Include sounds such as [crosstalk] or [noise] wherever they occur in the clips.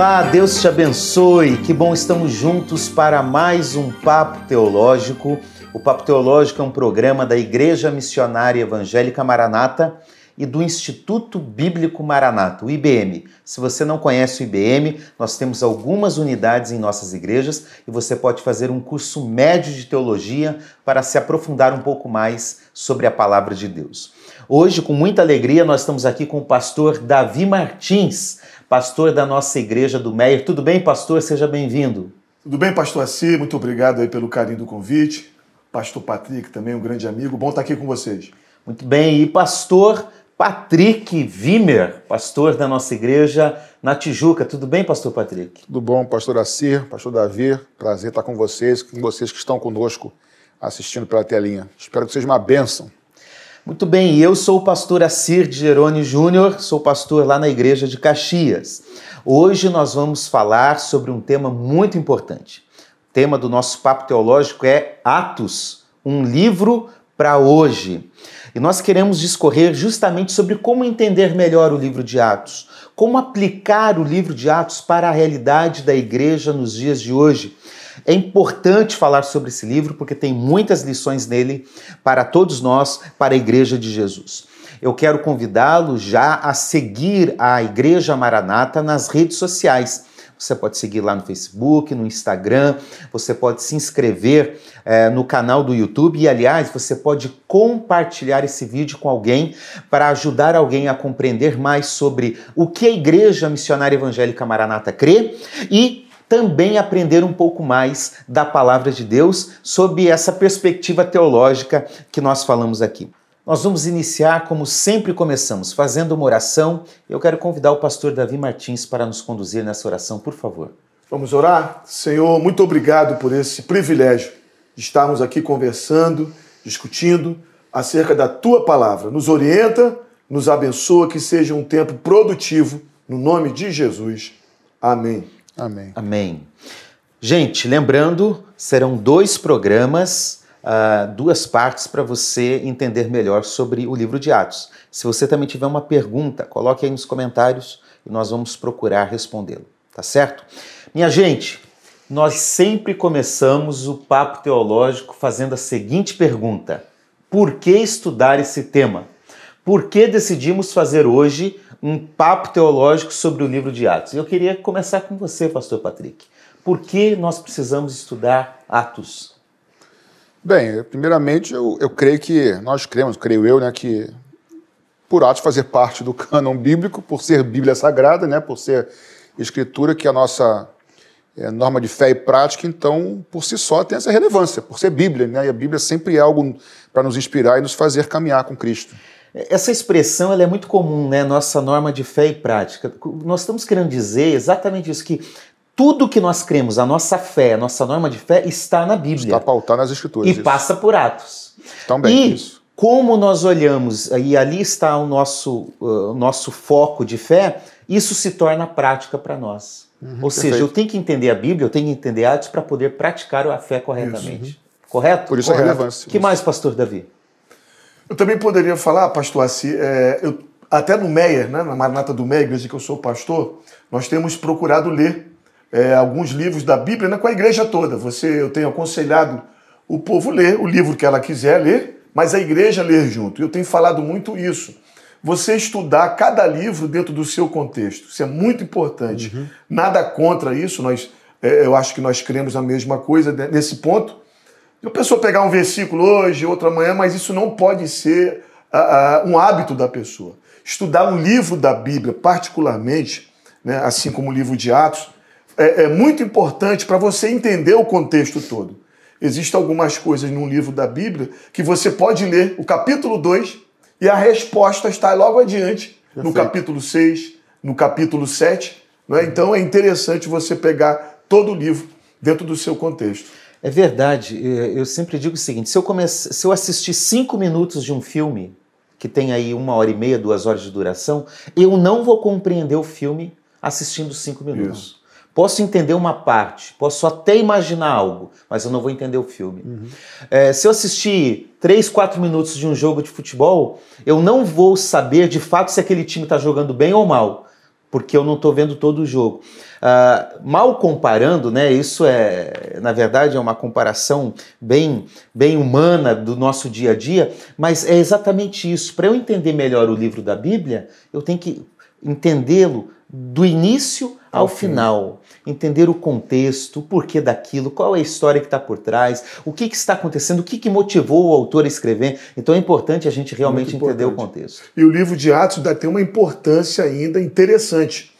Olá, Deus te abençoe. Que bom estamos juntos para mais um Papo Teológico. O Papo Teológico é um programa da Igreja Missionária Evangélica Maranata e do Instituto Bíblico Maranata, o IBM. Se você não conhece o IBM, nós temos algumas unidades em nossas igrejas e você pode fazer um curso médio de teologia para se aprofundar um pouco mais sobre a palavra de Deus. Hoje, com muita alegria, nós estamos aqui com o pastor Davi Martins, pastor da nossa igreja do Meier. Tudo bem, pastor? Seja bem-vindo. Tudo bem, pastor Assi? Muito obrigado aí pelo carinho do convite. Pastor Patrick, também um grande amigo. Bom estar aqui com vocês. Muito bem. E pastor Patrick Vimer, pastor da nossa igreja na Tijuca. Tudo bem, pastor Patrick? Tudo bom, pastor Assir, pastor Davi. Prazer estar com vocês, com vocês que estão conosco assistindo pela telinha. Espero que seja uma bênção. Muito bem, eu sou o pastor Assir de Jerônimo Júnior, sou pastor lá na igreja de Caxias. Hoje nós vamos falar sobre um tema muito importante. O tema do nosso papo teológico é Atos, um livro para hoje. E nós queremos discorrer justamente sobre como entender melhor o livro de Atos, como aplicar o livro de Atos para a realidade da igreja nos dias de hoje. É importante falar sobre esse livro porque tem muitas lições nele para todos nós, para a igreja de Jesus. Eu quero convidá-lo já a seguir a Igreja Maranata nas redes sociais. Você pode seguir lá no Facebook, no Instagram, você pode se inscrever é, no canal do YouTube e, aliás, você pode compartilhar esse vídeo com alguém para ajudar alguém a compreender mais sobre o que a Igreja Missionária Evangélica Maranata crê e também aprender um pouco mais da palavra de Deus sob essa perspectiva teológica que nós falamos aqui. Nós vamos iniciar, como sempre começamos, fazendo uma oração. Eu quero convidar o pastor Davi Martins para nos conduzir nessa oração, por favor. Vamos orar? Senhor, muito obrigado por esse privilégio de estarmos aqui conversando, discutindo acerca da tua palavra. Nos orienta, nos abençoa, que seja um tempo produtivo, no nome de Jesus. Amém. Amém. Amém. Gente, lembrando, serão dois programas, uh, duas partes para você entender melhor sobre o livro de Atos. Se você também tiver uma pergunta, coloque aí nos comentários e nós vamos procurar respondê-lo, tá certo? Minha gente, nós sempre começamos o papo teológico fazendo a seguinte pergunta: por que estudar esse tema? Por que decidimos fazer hoje um papo teológico sobre o livro de Atos. Eu queria começar com você, pastor Patrick. Por que nós precisamos estudar Atos? Bem, primeiramente eu, eu creio que, nós cremos, creio eu, né, que por Atos fazer parte do cânon bíblico, por ser Bíblia Sagrada, né, por ser escritura que é a nossa é, norma de fé e prática, então, por si só, tem essa relevância, por ser Bíblia, né, e a Bíblia sempre é algo para nos inspirar e nos fazer caminhar com Cristo. Essa expressão ela é muito comum, né? Nossa norma de fé e prática. Nós estamos querendo dizer exatamente isso, que tudo que nós cremos, a nossa fé, a nossa norma de fé, está na Bíblia. Está pautado nas Escrituras. E isso. passa por Atos. Também, e isso. como nós olhamos, e ali está o nosso, uh, nosso foco de fé, isso se torna prática para nós. Uhum, Ou perfeito. seja, eu tenho que entender a Bíblia, eu tenho que entender Atos para poder praticar a fé corretamente. Isso. Correto? Por isso Correto. a relevância. que mais, pastor Davi? Eu também poderia falar, pastor Assi, é, eu, até no Meia, né, na Maranata do Meia, igreja que eu sou pastor, nós temos procurado ler é, alguns livros da Bíblia né, com a igreja toda. Você, eu tenho aconselhado o povo ler o livro que ela quiser ler, mas a igreja ler junto. Eu tenho falado muito isso. Você estudar cada livro dentro do seu contexto. Isso é muito importante. Uhum. Nada contra isso. Nós, é, eu acho que nós cremos a mesma coisa nesse ponto. A pessoa pegar um versículo hoje, outro amanhã, mas isso não pode ser uh, uh, um hábito da pessoa. Estudar um livro da Bíblia, particularmente, né, assim como o livro de Atos, é, é muito importante para você entender o contexto todo. Existem algumas coisas num livro da Bíblia que você pode ler o capítulo 2 e a resposta está logo adiante, Perfeito. no capítulo 6, no capítulo 7. Né? Então é interessante você pegar todo o livro dentro do seu contexto. É verdade. Eu sempre digo o seguinte: se eu, comece, se eu assistir cinco minutos de um filme, que tem aí uma hora e meia, duas horas de duração, eu não vou compreender o filme assistindo cinco minutos. Isso. Posso entender uma parte, posso até imaginar algo, mas eu não vou entender o filme. Uhum. É, se eu assistir três, quatro minutos de um jogo de futebol, eu não vou saber de fato se aquele time está jogando bem ou mal, porque eu não estou vendo todo o jogo. Uh, mal comparando, né? Isso é, na verdade, é uma comparação bem, bem humana do nosso dia a dia, mas é exatamente isso. Para eu entender melhor o livro da Bíblia, eu tenho que entendê-lo do início ao final, entender o contexto, o porquê daquilo, qual é a história que está por trás, o que, que, está acontecendo, o que, que motivou o autor a escrever. Então é importante a gente realmente entender o contexto. E o livro de Atos ainda tem uma importância ainda interessante.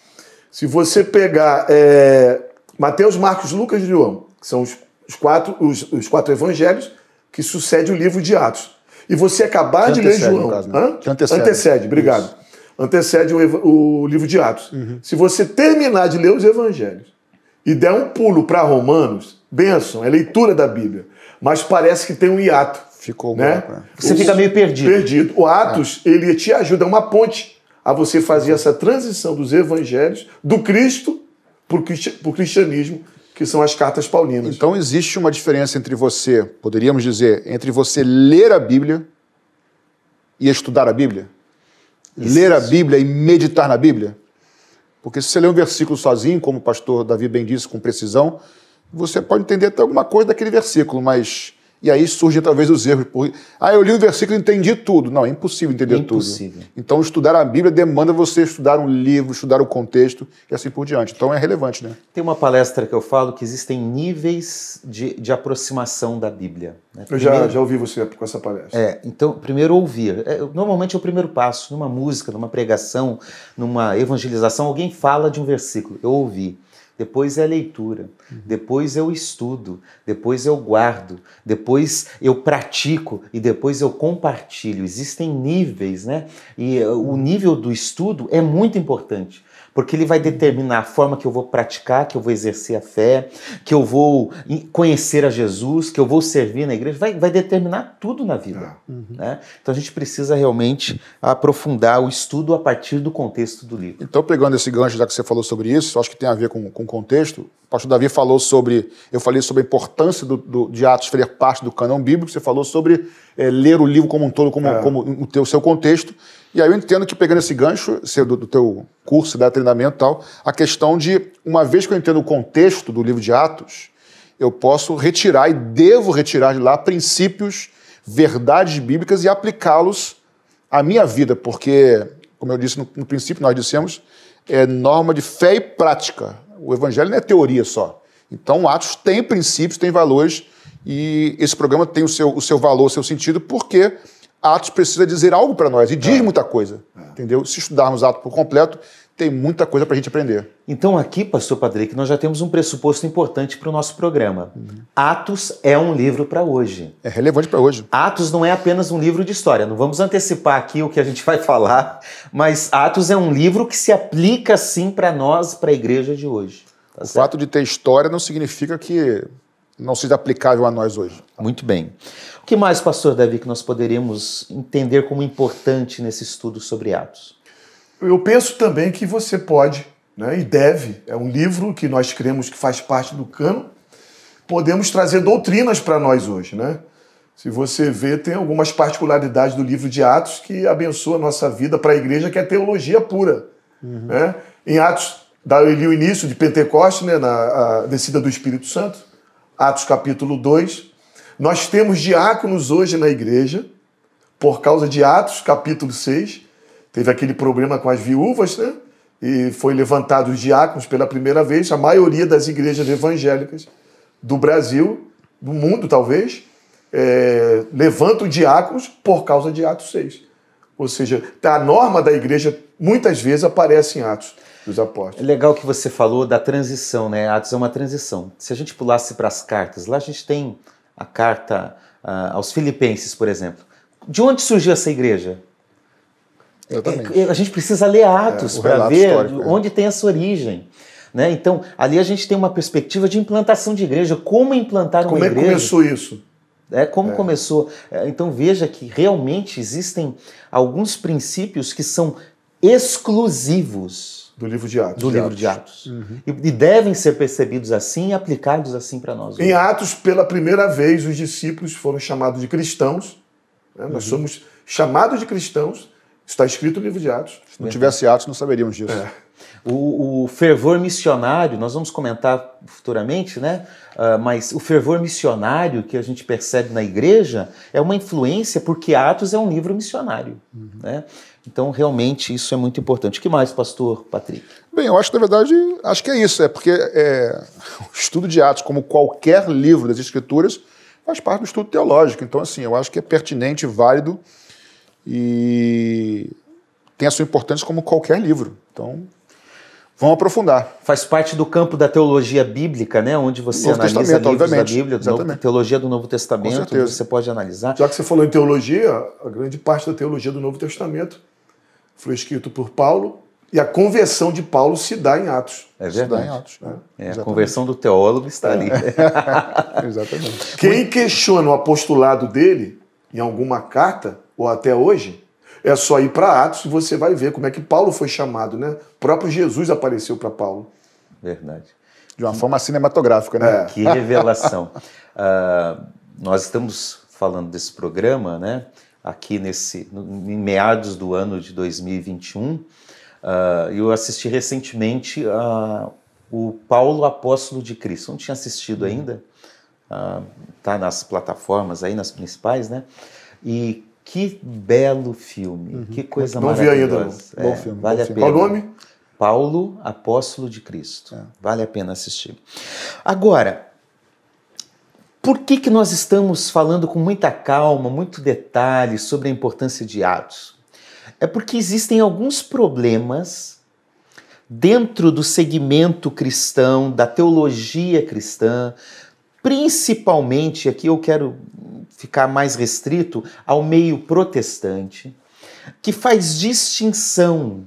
Se você pegar é, Mateus, Marcos, Lucas e João, que são os, os quatro, os, os, quatro evangelhos que sucedem o livro de Atos, e você acabar de ler João, caso, né? antecede. antecede, obrigado. Isso antecede o, o livro de Atos. Uhum. Se você terminar de ler os evangelhos e der um pulo para Romanos, benção, é leitura da Bíblia. Mas parece que tem um hiato. Ficou né? Bom, você fica meio perdido. Perdido. O Atos, é. ele te ajuda, é uma ponte a você fazer essa transição dos evangelhos, do Cristo para o cristianismo, que são as cartas paulinas. Então existe uma diferença entre você, poderíamos dizer, entre você ler a Bíblia e estudar a Bíblia? Isso. ler a Bíblia e meditar na Bíblia? Porque se você lê um versículo sozinho, como o pastor Davi bem disse, com precisão, você pode entender até alguma coisa daquele versículo, mas e aí surgem talvez os erros. Ah, eu li o versículo e entendi tudo. Não, é impossível entender impossível. tudo. Então, estudar a Bíblia demanda você estudar um livro, estudar o contexto e assim por diante. Então, é relevante, né? Tem uma palestra que eu falo que existem níveis de, de aproximação da Bíblia. Né? Primeiro, eu já, já ouvi você com essa palestra. É, então, primeiro ouvir. É, normalmente é o primeiro passo. Numa música, numa pregação, numa evangelização, alguém fala de um versículo. Eu ouvi depois é a leitura, uhum. depois eu estudo, depois eu guardo, depois eu pratico e depois eu compartilho. Existem níveis, né? E eh, o nível do estudo é muito importante porque ele vai determinar a forma que eu vou praticar, que eu vou exercer a fé, que eu vou conhecer a Jesus, que eu vou servir na igreja, vai, vai determinar tudo na vida. Uhum. Né? Então a gente precisa realmente aprofundar o estudo a partir do contexto do livro. Então, pegando esse gancho, já que você falou sobre isso, acho que tem a ver com o contexto. O pastor Davi falou sobre. Eu falei sobre a importância do, do, de Atos fazer parte do cânon bíblico, você falou sobre é, ler o livro como um todo, como, é. como o, teu, seu contexto. E aí eu entendo que, pegando esse gancho do, do teu curso, da treinamento e tal, a questão de, uma vez que eu entendo o contexto do livro de Atos, eu posso retirar e devo retirar de lá princípios, verdades bíblicas e aplicá-los à minha vida, porque, como eu disse no, no princípio, nós dissemos, é norma de fé e prática. O evangelho não é teoria só. Então, Atos tem princípios, tem valores, e esse programa tem o seu, o seu valor, o seu sentido, porque Atos precisa dizer algo para nós e diz é. muita coisa, é. entendeu? Se estudarmos Atos por completo, tem muita coisa para a gente aprender. Então aqui, pastor Patrick, nós já temos um pressuposto importante para o nosso programa. Uhum. Atos é um livro para hoje. É relevante para hoje. Atos não é apenas um livro de história. Não vamos antecipar aqui o que a gente [laughs] vai falar, mas Atos é um livro que se aplica sim para nós, para a igreja de hoje. Tá o certo? fato de ter história não significa que não seja aplicável a nós hoje. Muito bem. O que mais, pastor Davi, que nós poderíamos entender como importante nesse estudo sobre Atos? Eu penso também que você pode né, e deve, é um livro que nós cremos que faz parte do cano, podemos trazer doutrinas para nós hoje. Né? Se você vê, tem algumas particularidades do livro de Atos que abençoa a nossa vida para a igreja, que é teologia pura. Uhum. Né? Em Atos, dá ali o início de Pentecostes, né, na descida do Espírito Santo. Atos capítulo 2. Nós temos diáconos hoje na igreja, por causa de Atos capítulo 6. Teve aquele problema com as viúvas, né? E foi levantado os diáconos pela primeira vez. A maioria das igrejas evangélicas do Brasil, do mundo talvez, é, levantam diáconos por causa de Atos 6. Ou seja, a norma da igreja muitas vezes aparece em Atos dos apóstolos. É legal que você falou da transição, né? Atos é uma transição. Se a gente pulasse para as cartas, lá a gente tem a carta uh, aos Filipenses, por exemplo. De onde surgiu essa igreja? Exatamente. É, a gente precisa ler Atos é, para ver é. onde é. tem essa origem. Né? Então, ali a gente tem uma perspectiva de implantação de igreja. Como implantar uma como igreja? Como é que começou isso? É, como é. começou. É, então, veja que realmente existem alguns princípios que são exclusivos do livro de Atos. Do de livro Atos. de Atos. Uhum. E, e, devem ser percebidos assim e aplicados assim para nós. Hoje. Em Atos, pela primeira vez, os discípulos foram chamados de cristãos. Né? Nós uhum. somos chamados de cristãos. Está escrito no livro de Atos. Se não tivesse Atos, não saberíamos disso. É. O, o fervor missionário, nós vamos comentar futuramente, né? Uh, mas o fervor missionário que a gente percebe na igreja é uma influência porque Atos é um livro missionário. Uhum. Né? Então, realmente, isso é muito importante. O que mais, pastor Patrick? Bem, eu acho que, na verdade, acho que é isso. É porque é, o estudo de Atos, como qualquer livro das Escrituras, faz parte do estudo teológico. Então, assim, eu acho que é pertinente, válido e tem a sua importância como qualquer livro. Então, Vamos aprofundar. Faz parte do campo da teologia bíblica, né? Onde você Novo analisa livros obviamente. da Bíblia, do novo, teologia do Novo Testamento, certeza. você pode analisar. Já que você falou em teologia, a grande parte da teologia do Novo Testamento foi escrito por Paulo e a conversão de Paulo se dá em Atos. É Isso dá em verdade. Atos. né? É, a conversão do teólogo está ali. [laughs] Exatamente. Quem questiona o apostolado dele em alguma carta, ou até hoje, é só ir para Atos e você vai ver como é que Paulo foi chamado, né? O próprio Jesus apareceu para Paulo. Verdade. De uma forma cinematográfica, né? É. [laughs] Que revelação. Ah, nós estamos falando desse programa, né? Aqui nesse, no- em meados do ano de 2021. Ah, eu assisti recentemente ah, o Paulo Apóstolo de Cristo. Não tinha assistido ainda. Está nas plataformas aí, nas principais, né? E que belo filme, que coisa Não vi ainda, maravilhosa. não. Bom É, filme, vale bom a filme. pena. Qual o nome? Paulo, apóstolo de Cristo. Vale a pena assistir. Agora, por que, que nós estamos falando com muita calma, muito detalhe sobre a importância de Atos? É porque existem alguns problemas dentro do segmento cristão, da teologia cristã, principalmente, aqui eu quero ficar mais restrito ao meio protestante, que faz distinção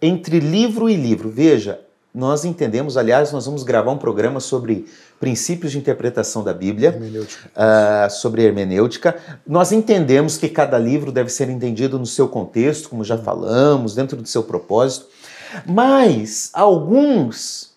entre livro e livro. Veja, nós entendemos, aliás, nós vamos gravar um programa sobre princípios de interpretação da Bíblia, Hermenêutica. ah, sobre hermenêutica. Nós entendemos que cada livro deve ser entendido no seu contexto, como já falamos, dentro do seu propósito. Mas alguns,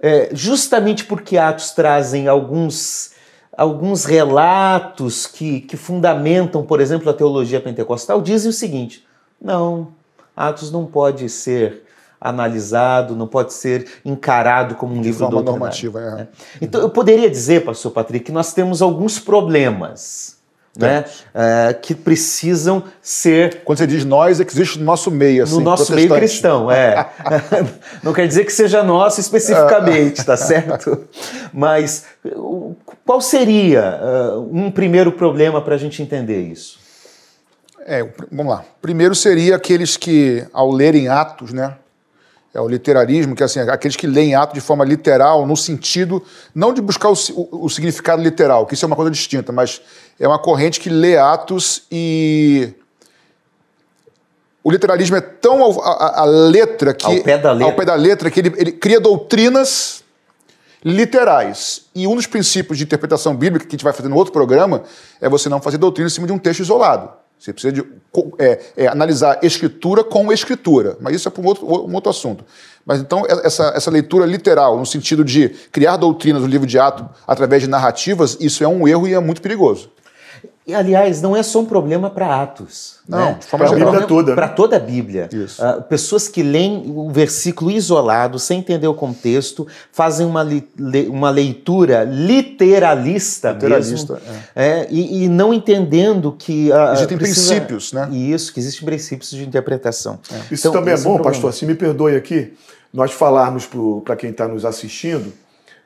é, justamente porque Atos trazem alguns, alguns relatos que, que fundamentam, por exemplo, a teologia pentecostal, dizem o seguinte: não, Atos não pode ser analisado, não pode ser encarado como um De livro doutrinário. normativa, é. Então, eu poderia dizer, pastor Patrick, que nós temos alguns problemas né, é, que precisam ser Quando você diz nós, é que existe no nosso meio, assim, no nosso meio cristão, é. [laughs] [laughs] Não quer dizer que seja nosso especificamente, tá certo? Mas qual seria ah, um primeiro problema para a gente entender isso? É, vamos lá. Primeiro seria aqueles que, ao lerem Atos, né? É o literalismo, que é assim, aqueles que leem Atos de forma literal, no sentido, não de buscar o, o- o significado literal, que isso é uma coisa distinta, mas é uma corrente que lê Atos e. O literalismo é tão ao- a, a- a letra que. Ao pé da letra. ao pé da letra que ele, ele cria doutrinas literais. E um dos princípios de interpretação bíblica que a gente vai fazer no outro programa é você não fazer doutrina em cima de um texto isolado. Você precisa de é, é, analisar escritura com escritura. Mas isso é para um outro, um outro assunto. Mas então, essa, essa leitura literal, no sentido de criar doutrinas no livro de Atos através de narrativas, isso é um erro e é muito perigoso. E, aliás, não é só um problema para Atos. Não, né? de forma é problema toda? Para toda a Bíblia. Isso. Ah, pessoas que leem o versículo isolado, sem entender o contexto, fazem uma, li- le- uma leitura literalista, Literalista, mesmo. É, e, e não entendendo que. ah, Existem precisa- princípios, né? Isso, que existem princípios de interpretação. Isso Então, também é esse bom, um pastor. Se me perdoe aqui, nós falarmos para quem está nos assistindo,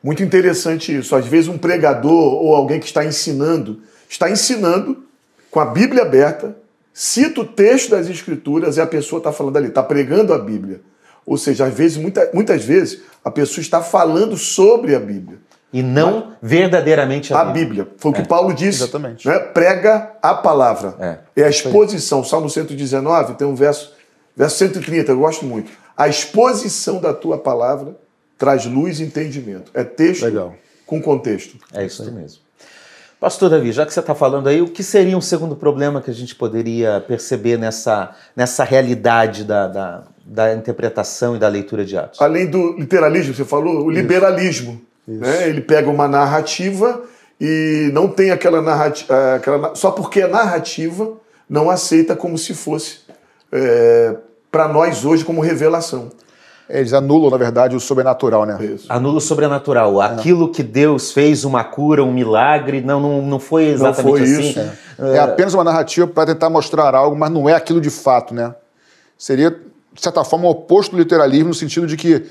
muito interessante isso. Às vezes, um pregador ou alguém que está ensinando, está ensinando com a Bíblia aberta, cita o texto das Escrituras e a pessoa está falando ali, está pregando a Bíblia. Ou seja, às vezes, muita- muitas vezes, a pessoa está falando sobre a Bíblia. E não verdadeiramente a, A Bíblia. Foi o que Paulo disse. exatamente. Né? Prega a palavra. É. a exposição. Salmo 119 tem um verso, verso 130, eu gosto muito. A exposição da tua palavra traz luz e entendimento. É texto Legal. com contexto. É isso mesmo. Pastor Davi, já que você está falando aí, o que seria um segundo problema que a gente poderia perceber nessa, nessa realidade da, da, da interpretação e da leitura de Atos? Além do literalismo, você falou, o liberalismo. Né? Ele pega uma narrativa e não tem aquela narrativa. Aquela, na- só porque é narrativa, não aceita como se fosse é, para nós hoje como revelação. Eles anulam, na verdade, o sobrenatural, né? Isso. Anula o sobrenatural. Aquilo que Deus fez, uma cura, um milagre, não, não, não foi exatamente foi assim. isso, É apenas uma narrativa para tentar mostrar algo, mas não é aquilo de fato, né? Seria, de certa forma, o oposto do literalismo, no sentido de que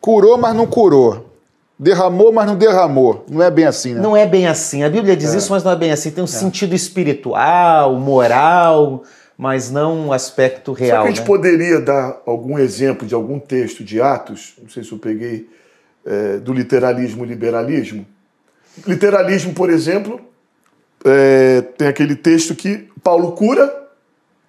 curou, mas não curou. Derramou, mas não derramou. Não é bem assim, né? Não é bem assim. A Bíblia diz isso, mas não é bem assim. Tem um sentido espiritual, moral, mas não um aspecto Será real. que a gente né? poderia dar algum exemplo de algum texto de Atos? Não sei se eu peguei é, do literalismo e liberalismo. Literalismo, por exemplo, é, tem aquele texto que Paulo cura,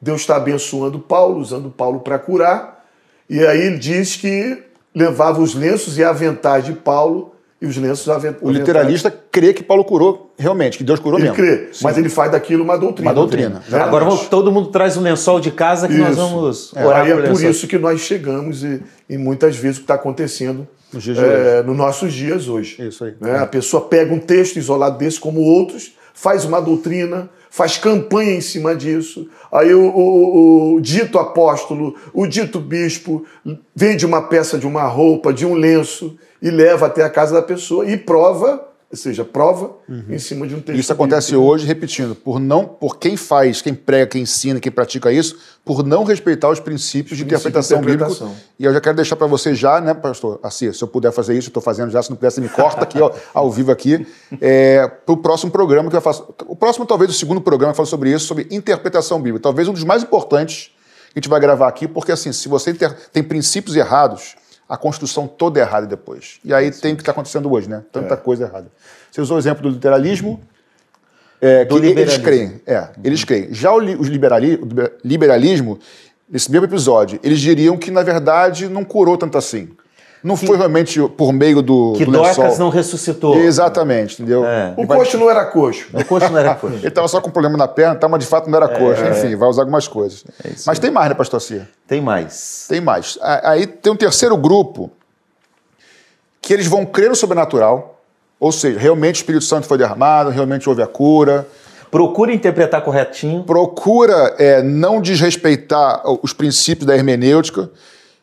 Deus está abençoando Paulo, usando Paulo para curar, e aí ele diz que levava os lenços e aventais de Paulo e os lenços aventais. O literalista crê que Paulo curou realmente, que Deus curou ele mesmo. crê, Sim. mas ele faz daquilo uma doutrina. Uma doutrina. Né? Agora vamos- todo mundo traz um lençol de casa que nós Isso. vamos É, orar aí é por lençol. isso que nós chegamos e, e muitas vezes o que está acontecendo Nos dias de é, nos nossos dias hoje. Isso aí. né? A pessoa pega um texto isolado desse como outros, faz uma doutrina, faz campanha em cima disso. Aí o, o- o dito apóstolo, o dito bispo, vende uma peça de uma roupa, de um lenço e leva até a casa da pessoa e prova, ou seja, prova em cima de um texto. Isso acontece bíblico. hoje, repetindo, por não, por quem faz, quem prega, quem ensina, quem pratica isso, por não respeitar os princípios de Princípio de interpretação, interpretação. bíblica. E eu já quero deixar para você já, né, pastor Assi, se eu puder fazer isso, eu estou fazendo já, se não puder, você me corta aqui, ó, [laughs] ao vivo aqui, é, para o próximo programa que eu faço. O próximo, talvez, o segundo programa que fala sobre isso, sobre interpretação bíblica. Talvez um dos mais importantes que a gente vai gravar aqui, porque assim, se você tem princípios errados, a construção toda é errada depois. E aí tem o que está acontecendo hoje, né? Tanta coisa errada. Você usou o exemplo do literalismo, é, Do que eles creem. É, eles creem. Já o, li- liberali- o liber- liberalismo, nesse mesmo episódio, eles diriam que, na verdade, não curou tanto assim. Não foi realmente por meio do, Que do Dorcas lençol. não ressuscitou. Exatamente, entendeu? É. O coxo não era coxo. O coxo não era coxo. [laughs] Ele estava só com problema na perna, tá, mas de fato não era coxa. Enfim, vai usar algumas coisas. É mas tem mais, né, pastor Cia? Tem mais. Tem mais. Aí tem um terceiro grupo que eles vão crer no sobrenatural, ou seja, realmente o Espírito Santo foi derramado, realmente houve a cura, Procura interpretar corretinho. procura é, não desrespeitar os princípios da hermenêutica,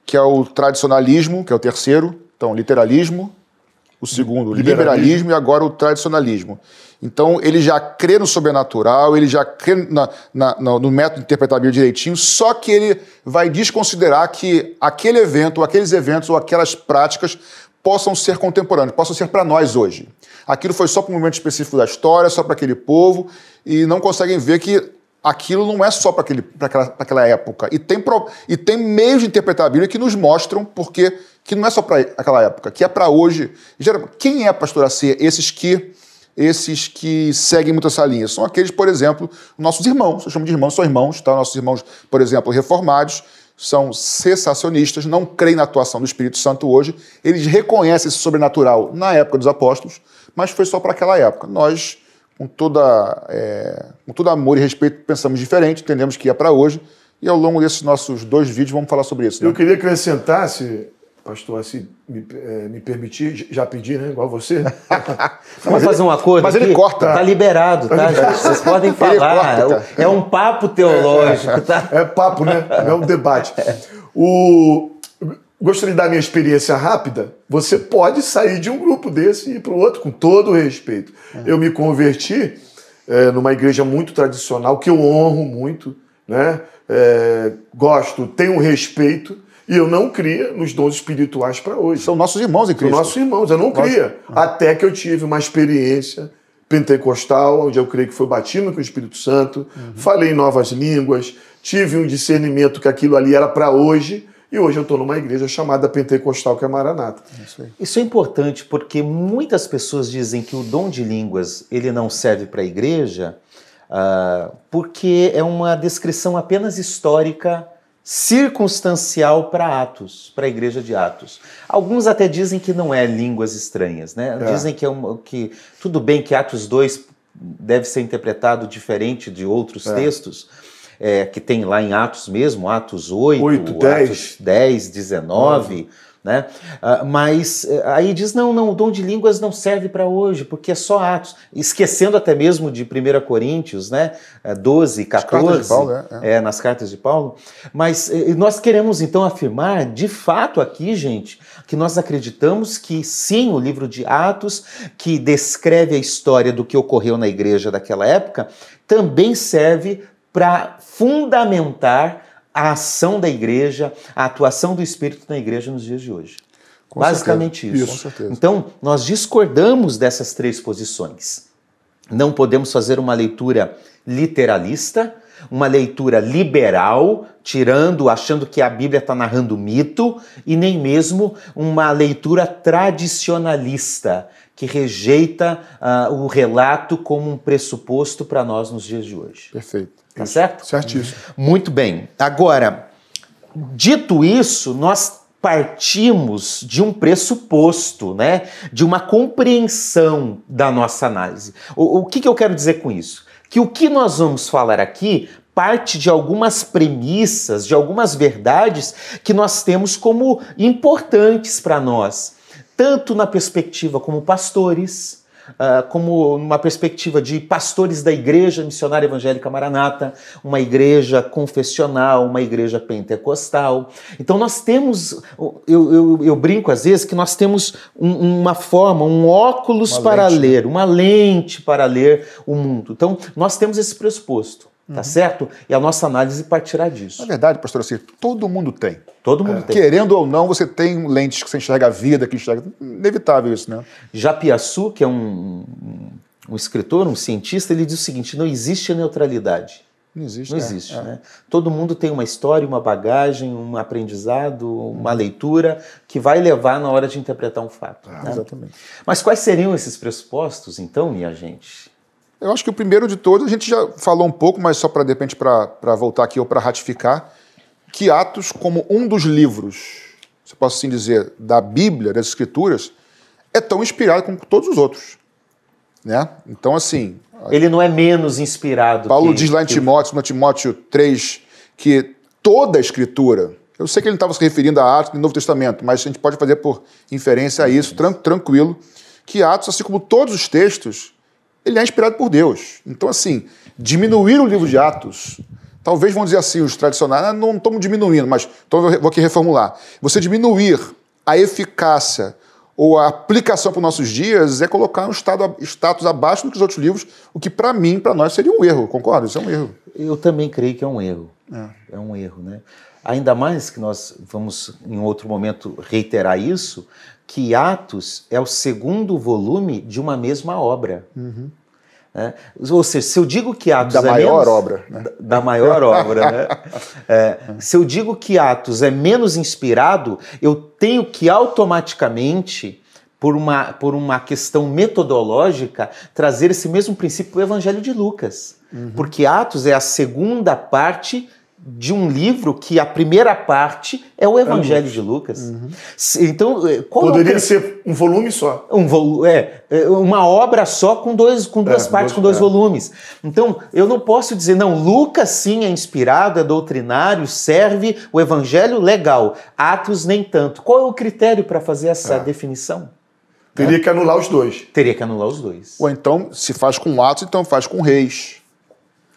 que é o tradicionalismo, que é o terceiro, então literalismo, o segundo, Liberalismo. liberalismo e agora o tradicionalismo. Então ele já crê no sobrenatural, ele já crê na- na- no método interpretável direitinho, só que ele vai desconsiderar que aquele evento, ou aqueles eventos, ou aquelas práticas possam ser contemporâneos, possam ser para nós hoje. Aquilo foi só para um momento específico da história, só para aquele povo, e não conseguem ver que aquilo não é só para aquela, aquela época. E tem, pro- e tem meios de interpretar a Bíblia que nos mostram porque que não é só para aquela época, que é para hoje. Quem é, pastor AC? Esses que esses que seguem muito essa linha. São aqueles, por exemplo, nossos irmãos. Eu chamo de irmãos, são irmãos, tá? Nossos irmãos, por exemplo, reformados, são cessacionistas, não creem na atuação do Espírito Santo hoje. Eles reconhecem esse sobrenatural na época dos apóstolos, mas foi só para aquela época. Nós, com, toda, é, com todo amor e respeito, pensamos diferente, entendemos que é para hoje. E ao longo desses nossos dois vídeos vamos falar sobre isso. né? Eu queria acrescentar, se pastor se me, eh, me permitir, já pedi, né? Igual você. [laughs] Vamos fazer um acordo. mas ele aqui? corta. Tá liberado, tá, gente? Vocês podem [laughs] falar. corta, é um papo teológico, tá? É papo, né? Não é um debate. [laughs] O... Gostaria de dar minha experiência rápida. Você pode sair de um grupo desse e ir para o outro, com todo o respeito. Eu me converti eh, numa igreja muito tradicional, que eu honro muito, né? Eh, gosto, tenho respeito, e eu não cria nos dons espirituais para hoje. São nossos irmãos em São nossos irmãos, eu não cria. Até que eu tive uma experiência pentecostal, onde eu creio que foi batido com o Espírito Santo, falei em novas línguas, tive um discernimento que aquilo ali era para hoje, e hoje eu estou numa igreja chamada pentecostal, que é Maranata. Isso é importante porque muitas pessoas dizem que o dom de línguas ele não serve para a igreja ah, porque é uma descrição apenas histórica, circunstancial para Atos, para a igreja de Atos. Alguns até dizem que não é línguas estranhas, né? É. Dizem que é uma, que tudo bem que Atos 2 deve ser interpretado diferente de outros textos. É, que tem lá em Atos mesmo, Atos 8, Oito, Atos dez. 10, 19, Né? Uh, mas uh, aí diz: não, não, o dom de línguas não serve para hoje, porque é só Atos. Esquecendo até mesmo de 1 Coríntios, né? 12, 14, Paulo, é, é. é, nas cartas de Paulo. Mas uh, nós queremos então afirmar, de fato, aqui, gente, que nós acreditamos que sim, o livro de Atos, que descreve a história do que ocorreu na igreja daquela época, também serve para fundamentar a ação da igreja, a atuação do Espírito na igreja nos dias de hoje. Com Basicamente certeza. isso. isso. Então, nós discordamos dessas três posições. Não podemos fazer uma leitura literalista, uma leitura liberal, tirando, achando que a Bíblia está narrando mito, e nem mesmo uma leitura tradicionalista, que rejeita uh, o relato como um pressuposto para nós nos dias de hoje. Perfeito. Tá certo? Certíssimo. Muito bem. Agora, dito isso, nós partimos de um pressuposto, né? De uma compreensão da nossa análise. O, o que, que eu quero dizer com isso? Que o que nós vamos falar aqui parte de algumas premissas, de algumas verdades que nós temos como importantes para nós, tanto na perspectiva como pastores, uh, como uma perspectiva de pastores da Igreja Missionária Evangélica Maranata, uma igreja confessional, uma igreja pentecostal. Então nós temos, eu, eu, eu brinco às vezes que nós temos um, uma forma, um óculos uma para lente, né? ler, uma lente para ler o mundo. Então nós temos esse pressuposto. Tá uhum. certo? E a nossa análise partirá disso. Na verdade, pastor, assim, todo mundo tem. Todo mundo é. tem. Querendo ou não, você tem lentes que você enxerga a vida, que enxerga. Inevitável isso, né? Japiaçu, que é um, um escritor, um cientista, ele diz o seguinte: não existe neutralidade. Não existe. Não é, existe, é. né? Todo mundo tem uma história, uma bagagem, um aprendizado, uma leitura que vai levar na hora de interpretar um fato. Ah, né? Exatamente. Mas quais seriam esses pressupostos, então, minha gente? Eu acho que o primeiro de todos, a gente já falou um pouco, mas só para, de repente, para voltar aqui ou para ratificar, que Atos, como um dos livros, se posso assim dizer, da Bíblia, das Escrituras, é tão inspirado como todos os outros. Né? Então, assim. Ele não é menos inspirado. Paulo que, diz lá em que... Timóteo, no Timóteo 3, que toda a Escritura. Eu sei que ele não estava se referindo a Atos no Novo Testamento, mas a gente pode fazer por inferência a isso, tran tranquilo, que Atos, assim como todos os textos, ele é inspirado por Deus. Então, assim, diminuir o livro de Atos, talvez vão dizer assim, os tradicionais, ah, não estamos diminuindo, mas então eu vou aqui reformular. Você diminuir a eficácia ou a aplicação para os nossos dias é colocar um estado, status abaixo do que os outros livros, o que para mim, para nós, seria um erro, concorda? Isso é um erro. Eu também creio que é um erro. É, é um erro, né? Ainda mais que nós vamos, em outro momento, reiterar isso, que Atos é o segundo volume de uma mesma obra. Uhum. É, ou seja, se eu digo que Atos da é maior menos, obra, né? da, da, maior obra, né? É, se eu digo que Atos é menos inspirado, eu tenho que automaticamente, por uma, por uma questão metodológica, trazer esse mesmo princípio para o Evangelho de Lucas, uhum. porque Atos é a segunda parte de um livro que a primeira parte é o Evangelho de Lucas. Uhum. Então, eh, poderia é o... ser um volume só. Um volume, é, é, uma obra só com dois, com duas é, partes, dois, com dois é. volumes. Então, eu não posso dizer não, Lucas sim é inspirado, é doutrinário, serve o Evangelho legal. Atos nem tanto. Qual é o critério para fazer essa é. definição? Teria que anular os dois. Teria que anular os dois. Ou então, se faz com Atos, então faz com Reis.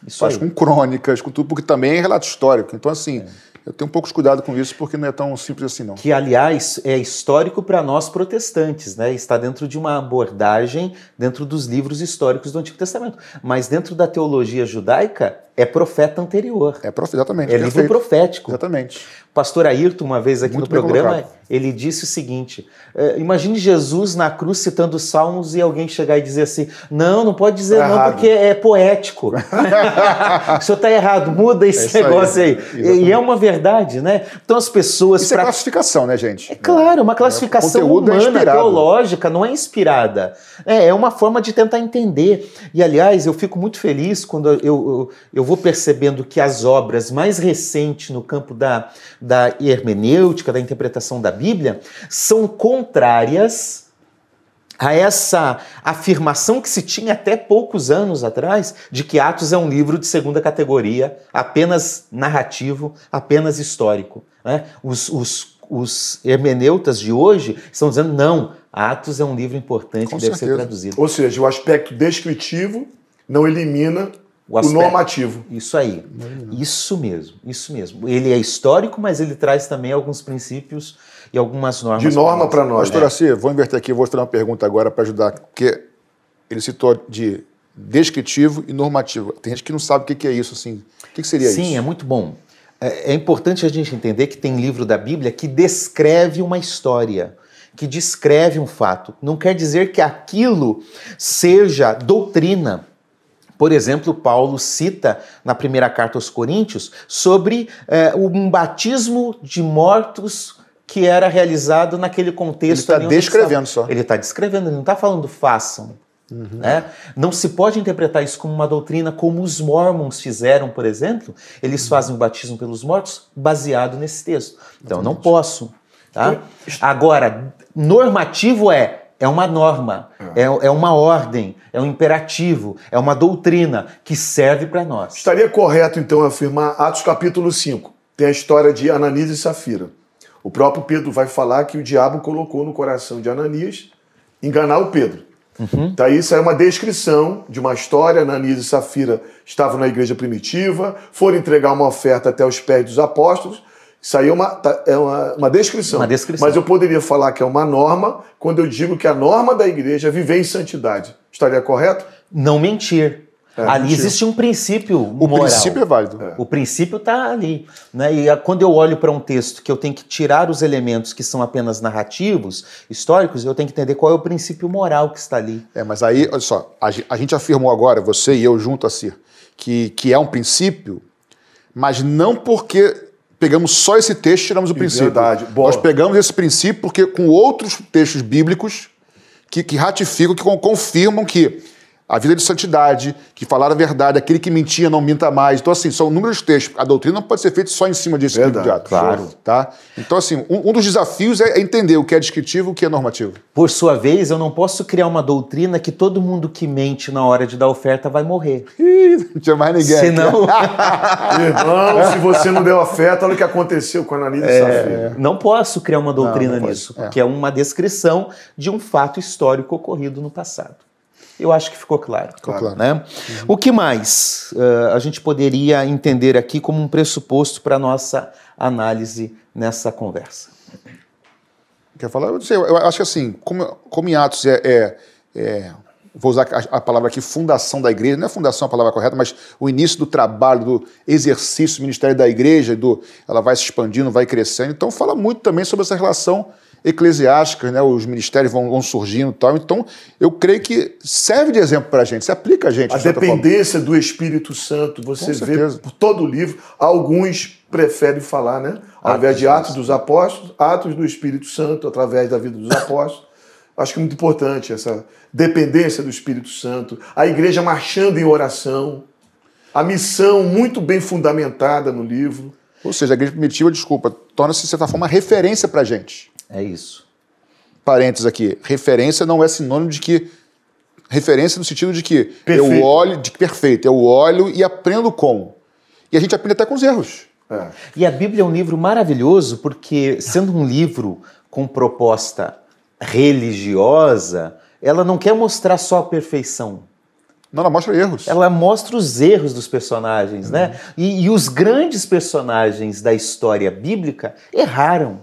Isso faz aí. com crônicas, com tudo, porque também é relato histórico. Então, assim, é. eu tenho um pouco de cuidado com isso, porque não é tão simples assim, não. Que, aliás, é histórico para nós protestantes, né? Está dentro de uma abordagem, dentro dos livros históricos do Antigo Testamento. Mas dentro da teologia judaica, é profeta anterior. É profeta, exatamente. É livro profético. Exatamente. O pastor Ayrton, uma vez aqui Muito no programa, colocado. ele disse o seguinte: uh, imagine Jesus na cruz citando salmos e alguém chegar e dizer assim: não, não pode dizer tá não, errado. porque é poético. [laughs] [laughs] o senhor está errado, muda esse é negócio aí. aí. E é uma verdade, né? Então as pessoas. Isso pra... é classificação, né, gente? É claro, uma classificação é, humana, é teológica, não é inspirada. É, é uma forma de tentar entender. E aliás, eu fico muito feliz quando eu, eu, eu vou percebendo que as obras mais recentes no campo da, da hermenêutica, da interpretação da Bíblia, são contrárias a essa afirmação que se tinha até poucos anos atrás de que Atos é um livro de segunda categoria, apenas narrativo, apenas histórico. Né? Os, os os hermeneutas de hoje estão dizendo não, Atos é um livro importante Com que deve ser certeza. traduzido. Ou seja, o aspecto descritivo não elimina O o, aspecto- normativo. Isso aí. Isso mesmo, isso mesmo. Ele é histórico, mas ele traz também alguns princípios e algumas normas. De norma para nós. Pastor né? Assi, vou inverter aqui, vou fazer uma pergunta agora para ajudar, porque ele citou de descritivo e normativo. Tem gente que não sabe o que é isso, assim. O que seria isso? Sim, é muito bom. É, é importante a gente entender que tem livro da Bíblia que descreve uma história, que descreve um fato. Não quer dizer que aquilo seja doutrina. Por exemplo, Paulo cita na primeira carta aos Coríntios sobre é, um batismo de mortos que era realizado naquele contexto. Ele tá eles descrevendo só. Ele está descrevendo, ele não está falando façam. né? Não se pode interpretar isso como uma doutrina como os mormons fizeram, por exemplo. Eles fazem o batismo pelos mortos baseado nesse texto. Então, eu não posso. Tá? Agora, normativo é é uma norma, é, é uma ordem, é um imperativo, é uma doutrina que serve para nós. Estaria correto, então, afirmar Atos capítulo 5. Tem a história de Ananias e Safira. O próprio Pedro vai falar que o diabo colocou no coração de Ananias enganar o Pedro. Então, isso é uma descrição de uma história. Ananias e Safira estavam na igreja primitiva, foram entregar uma oferta até os pés dos apóstolos. Isso aí é uma, tá- é uma, uma descrição. Uma descrição. Mas eu poderia falar que é uma norma quando eu digo que a norma da igreja é viver em santidade. Estaria correto? Não mentir. É, ali mentir. existe um princípio O moral. princípio é válido. O princípio está ali. Né? E a- quando eu olho para um texto que eu tenho que tirar os elementos que são apenas narrativos, históricos, eu tenho que entender qual é o princípio moral que está ali. É, mas aí, olha só, a, ge- a gente afirmou agora, você e eu junto assim, que, que é um princípio, mas não porque pegamos só esse texto e tiramos o princípio. Verdade, boa. Nós pegamos esse princípio porque com outros textos bíblicos que, que ratificam, que con- confirmam que a vida de santidade, que falar a verdade, aquele que mentia não minta mais. Então, assim, são inúmeros textos. A doutrina não pode ser feita só em cima desse livro de Verdade, atos. claro. Tá? Então, assim, um, um dos desafios é entender o que é descritivo e o que é normativo. Por sua vez, eu não posso criar uma doutrina que todo mundo que mente na hora de dar oferta vai morrer. Ih, não tinha mais ninguém. Senão, [laughs] Irmão, se você não deu afeto, olha o que aconteceu com Ananias e Safira. não posso criar uma doutrina não pode. nisso, É. porque é uma descrição de um fato histórico ocorrido no passado. Eu acho que ficou claro. claro. Né? O que mais eh, a gente poderia entender aqui como um pressuposto para a nossa análise nessa conversa? Quer falar? Eu, sei, eu acho que assim, como, como em Atos é, é- é- vou usar a, a palavra aqui, fundação da igreja, não é fundação a palavra correta, mas o início do trabalho, do exercício do ministério da igreja, do, ela vai se expandindo, vai crescendo. Então fala muito também sobre essa relação eclesiástica, né? os ministérios vão, vão surgindo e tal. Então eu creio que serve de exemplo para a gente, se aplica a gente. A de dependência do Espírito Santo, você vê por todo o livro, alguns preferem falar, né? Ao invés de Atos dos Apóstolos, Atos do Espírito Santo, através da vida dos apóstolos. Acho que é muito importante essa dependência do Espírito Santo, a igreja marchando em oração, a missão muito bem fundamentada no livro. Ou seja, a igreja primitiva, desculpa, torna-se, de certa forma, referência para a gente. É isso. parênteses aqui, referência não é sinônimo de que. Referência no sentido de que Perfeito. eu olho, de que perfeito, eu olho e aprendo com. E a gente aprende até com os erros. É. E a Bíblia é um livro maravilhoso porque, sendo um livro com proposta religiosa, ela não quer mostrar só a perfeição. Não, ela mostra erros. Ela mostra os erros dos personagens, né? E, e os grandes personagens da história bíblica erraram.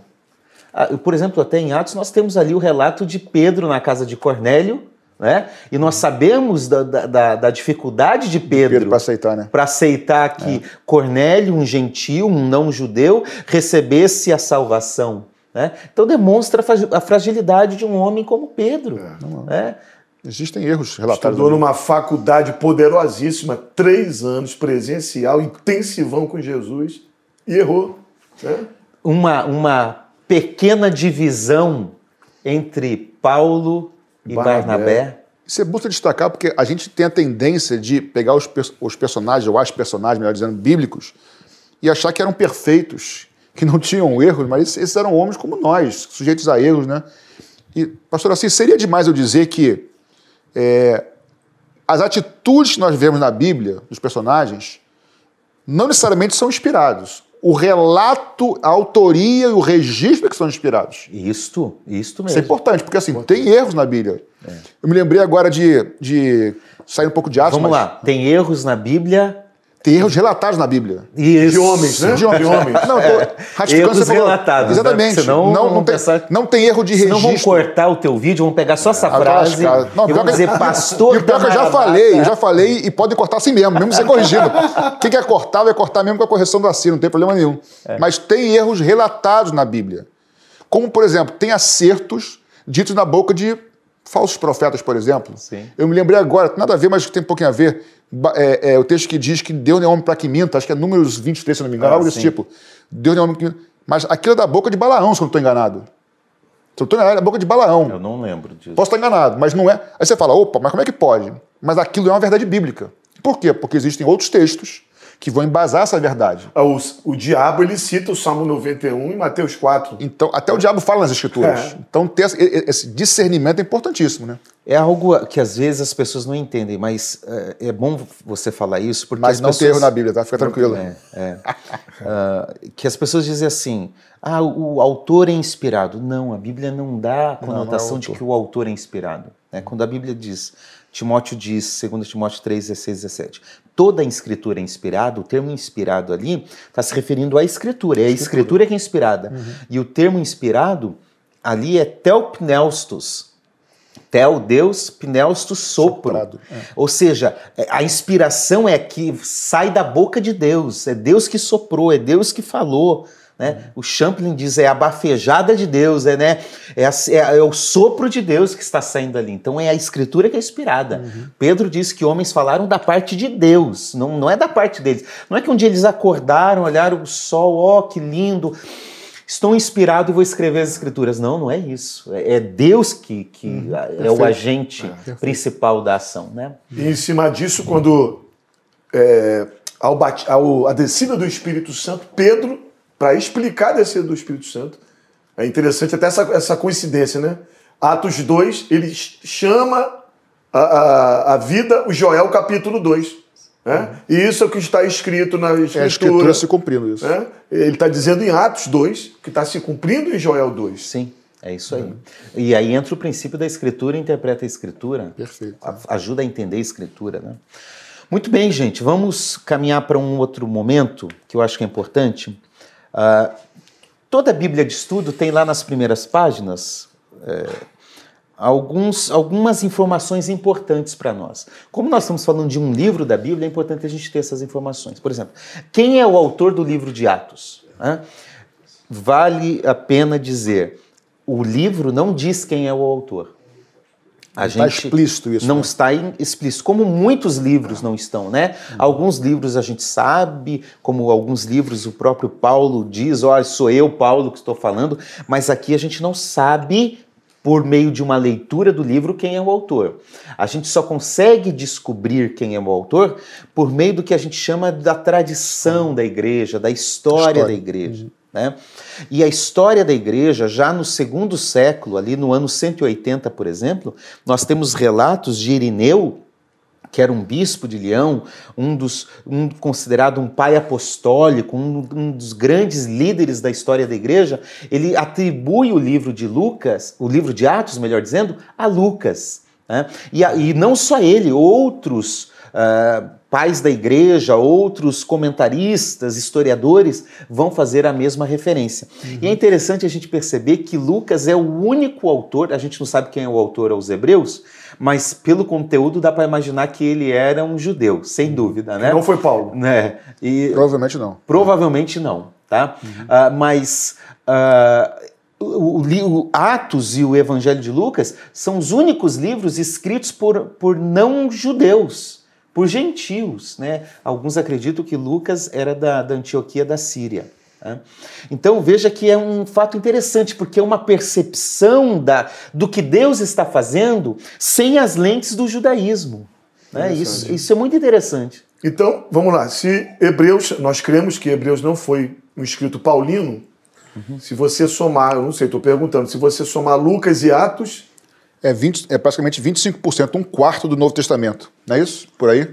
Ah, Por exemplo, até em Atos nós temos ali o relato de Pedro na casa de Cornélio, né? E nós sabemos da, da- da- da dificuldade de Pedro Pedro para aceitar, né? para aceitar que Cornélio, um gentil, um não judeu, recebesse a salvação. Né? Então demonstra a fragi- a fragilidade de um homem como Pedro. né? Existem erros relatados. Estudou numa faculdade poderosíssima, três anos presencial, intensivão com Jesus, e errou. Né? Uma, uma pequena divisão entre Paulo e Barnabé. Barnabé. Isso é bom destacar porque a gente tem a tendência de pegar os, pers- os personagens, ou as personagens, melhor dizendo, bíblicos, e achar que eram perfeitos, que não tinham erros, mas esses- esses eram homens como nós, sujeitos a erros, né? E, pastor, assim, seria demais eu dizer que é, as atitudes que nós vemos na Bíblia, dos personagens, não necessariamente são inspirados. O relato, a autoria e o registro que são inspirados. Isto, isto mesmo. Isso é importante, porque assim, tem erros na Bíblia. Eu me lembrei agora de, de sair um pouco de Atos, Vamos mas lá. Tem erros na Bíblia. Tem erros relatados na Bíblia. Isso. De homens, né? De homens. Não, eu tô ratificando Erros falou. relatados, né? Exatamente. Senão não, não, vão tem, pensar- não tem erro de Senão vão registro. cortar o teu vídeo, vão pegar só essa Ah, frase. Não, e vão que- dizer pastor. E o pior que eu já falei, eu já falei e pode cortar assim mesmo, mesmo sem corrigido. [laughs] Quem quer cortar, vai cortar mesmo com a correção do assino, não tem problema nenhum. É. Mas tem erros relatados na Bíblia. Como, por exemplo, tem acertos ditos na boca de falsos profetas, por exemplo. Sim. Eu me lembrei agora, nada a ver, mas tem um pouquinho a ver. É, é, o texto que diz que Deus não é homem para que minta, acho que é Números 23, se não me engano, Ah, algo desse sim. tipo. Deus não é homem para que minta. Mas aquilo é da boca de Balaão, se eu não estou enganado. Se eu estou enganado, é da boca de Balaão. Eu não lembro disso. Posso estar enganado, mas não é. Aí você fala, opa, mas como é que pode? Mas aquilo é uma verdade bíblica. Por quê? Porque existem outros textos que vão embasar essa verdade. O, o diabo ele cita o Salmo 91 em Mateus 4. Então, até o diabo fala nas escrituras. É. Então, ter esse, esse discernimento é importantíssimo, né? É algo que às vezes as pessoas não entendem, mas é, é bom você falar isso porque Mas as não pessoas... tem erro na Bíblia, tá? Fica tranquilo. É, é. [laughs] Ah, que as pessoas dizem assim: ah, o autor é inspirado. Não, a Bíblia não dá a Não, não é conotação de que o autor é inspirado. né? Quando a Bíblia diz, Timóteo diz, 2 Timóteo 3, 16, 17, toda a escritura é inspirada, o termo inspirado ali está se referindo à escritura, é a escritura que é inspirada. Uhum. E o termo inspirado ali é telpneustos. Tel, Deus, pneustos, sopro. Soprado, é. Ou seja, é, a inspiração é que sai da boca de Deus, é Deus que soprou, é Deus que falou. Né? O Champlin diz é a bafejada de Deus, é, né? é, a- é- é o sopro de Deus que está saindo ali. Então é a escritura que é inspirada. Pedro diz que homens falaram da parte de Deus, não, não é da parte deles. Não é que um dia eles acordaram, olharam o sol, ó, que lindo. Estou inspirado e vou escrever as escrituras. Não, não é isso. É é Deus que, que é o agente principal da ação, né? E em cima disso, quando é, ao ao- a descida do Espírito Santo, Pedro, para explicar a descida do Espírito Santo, é interessante até essa, essa coincidência, né? Atos 2, ele chama a, a, a vida o Joel capítulo 2. Né? E isso é o que está escrito na É a Escritura. escritura se cumprindo isso. né? Ele está dizendo em Atos 2, que está se cumprindo em Joel 2. Sim, é isso aí. E aí entra o princípio da escritura, interpreta a escritura. Perfeito. Ajuda a entender a escritura, né? Muito bem, gente, vamos caminhar para um outro momento que eu acho que é importante. Ah, toda Bíblia de estudo tem lá nas primeiras páginas é, alguns, algumas informações importantes para nós. Como nós estamos falando de um livro da Bíblia, é importante a gente ter essas informações. Por exemplo, quem é o autor do livro de Atos? Vale a pena dizer, o livro não diz quem é o autor. A Está explícito isso, Não né? está explícito, como muitos livros não estão, né? Alguns livros a gente sabe, como alguns livros o próprio Paulo diz, olha, sou eu, Paulo, que estou falando, mas aqui a gente não sabe, por meio de uma leitura do livro, quem é o autor. A gente só consegue descobrir quem é o autor por meio do que a gente chama da tradição da igreja, da história, História. da igreja. Né? E a história da igreja, já no segundo século, ali no ano 180, por exemplo, nós temos relatos de Irineu, que era um bispo de Leão, um dos um considerado um pai apostólico, um, um dos grandes líderes da história da igreja, ele atribui o livro de Lucas, o livro de Atos, melhor dizendo, a Lucas. né? E, e não só ele, outros ah, pais da igreja, outros comentaristas, historiadores vão fazer a mesma referência. E é interessante a gente perceber que Lucas é o único autor, a gente não sabe quem é o autor aos Hebreus, mas pelo conteúdo dá para imaginar que ele era um judeu, sem dúvida, né? Não foi Paulo. Né? E Provavelmente não. Provavelmente não, tá? Ah, mas ah, o, o o Atos e o Evangelho de Lucas são os únicos livros escritos por, por não judeus, por gentios, né? Alguns acreditam que Lucas era da, da Antioquia da Síria. tá? Então veja que é um fato interessante, porque é uma percepção da, do que Deus está fazendo sem as lentes do judaísmo. Né? Isso, isso é muito interessante. Então, vamos lá. Se Hebreus, nós cremos que Hebreus não foi um escrito paulino, se você somar, eu não sei, estou perguntando, se você somar Lucas e Atos, É, 20, é praticamente 25%, um quarto do Novo Testamento. Não é isso? Por aí?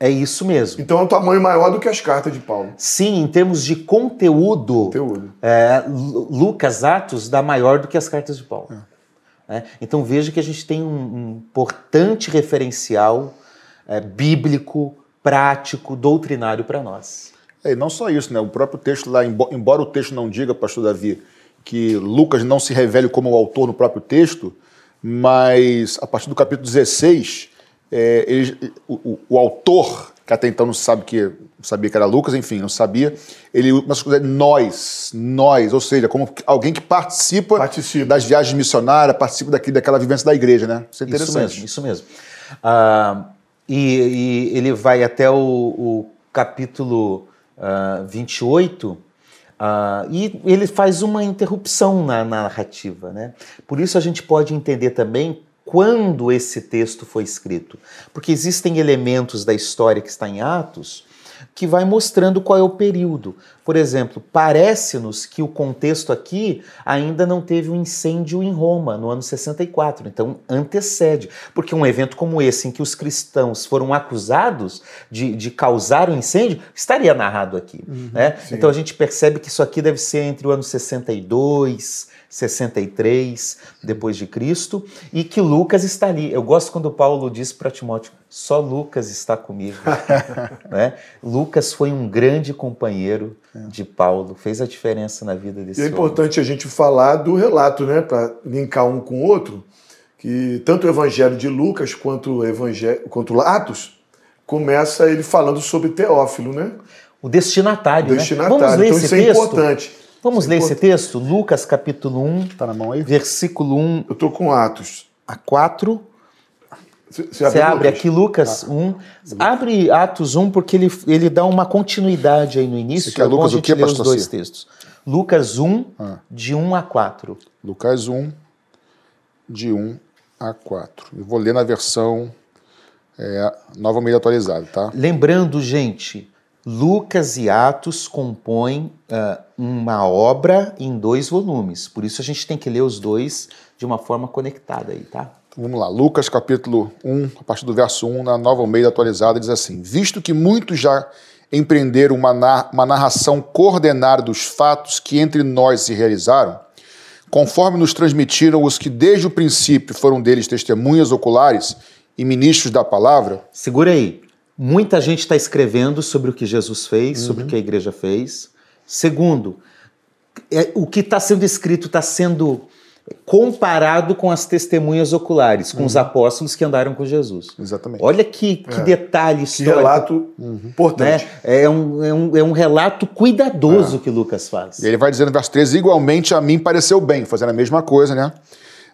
É isso mesmo. Então é um tamanho maior do que as cartas de Paulo. Sim, em termos de conteúdo, Conteúdo. é, Lu- Lucas Atos dá maior do que as cartas de Paulo. É, Então veja que a gente tem um, um importante referencial é, bíblico, prático, doutrinário para nós. É, e não só isso, né? O próprio texto lá, embo- embora o texto não diga, pastor Davi, que Lucas não se revele como o autor no próprio texto, mas a partir do capítulo 16, é, ele- o, o- autor, que até então não sabe que, sabia que era Lucas, enfim, não sabia, ele a dizer nós, nós, ou seja, como alguém que participa, Participa. das viagens missionárias, participa daqui, daquela vivência da igreja, né? Isso é Isso interessante. mesmo, isso mesmo. Ah, e, e ele vai até o, o capítulo ah, 28 ah, e ele faz uma interrupção na, na narrativa. Né? Por isso a gente pode entender também quando esse texto foi escrito. Porque existem elementos da história que está em Atos que vai mostrando qual é o período. Por exemplo, parece-nos que o contexto aqui ainda não teve um incêndio em Roma no ano 64, então antecede. Porque um evento como esse, em que os cristãos foram acusados de, de causar um incêndio, estaria narrado aqui. né? Então a gente percebe que isso aqui deve ser entre o ano 62, 63 depois de Cristo e que Lucas está ali. Eu gosto quando Paulo diz para Timóteo: só Lucas está comigo. [laughs] né? Lucas foi um grande companheiro de Paulo, fez a diferença na vida desse E é homem. importante a gente falar do relato, né, para linkar um com o outro, que tanto o Evangelho de Lucas quanto o Evangelho, quanto o Atos começa ele falando sobre Teófilo, né? O destinatário, né? Destinatário. Vamos ler então esse isso é texto? importante. Vamos Isso é ler esse importante. texto? Lucas capítulo 1, Tá na mão aí? versículo 1 Eu tô com Atos. a 4. Você abre aqui Lucas 1. Abre Atos 1 porque ele, ele dá uma continuidade aí no início. Você quer é Lucas o quê, ler os pastor dois textos. Lucas 1, Ah. de 1 a 4. Lucas 1, de 1 a 4. Eu vou ler na versão é, nova meio atualizada, tá? Lembrando, gente, Lucas e Atos compõem ah, uma obra em dois volumes. Por isso a gente tem que ler os dois de uma forma conectada aí, tá? Vamos lá, Lucas capítulo 1, a partir do verso 1, na nova meio atualizada, diz assim: Visto que muitos já empreenderam uma, nar- uma narração coordenada dos fatos que entre nós se realizaram, conforme nos transmitiram os que desde o princípio foram deles testemunhas oculares e ministros da palavra, Segura aí. Muita gente está escrevendo sobre o que Jesus fez, sobre o que a igreja fez. Segundo, é, o que está sendo escrito está sendo comparado com as testemunhas oculares, com os apóstolos que andaram com Jesus. exatamente. Olha que, que detalhe Que histórico. relato né? importante. É, um, é, um, é um relato cuidadoso que Lucas faz. E ele vai dizer no verso 13: igualmente a mim pareceu bem, fazendo a mesma coisa, né?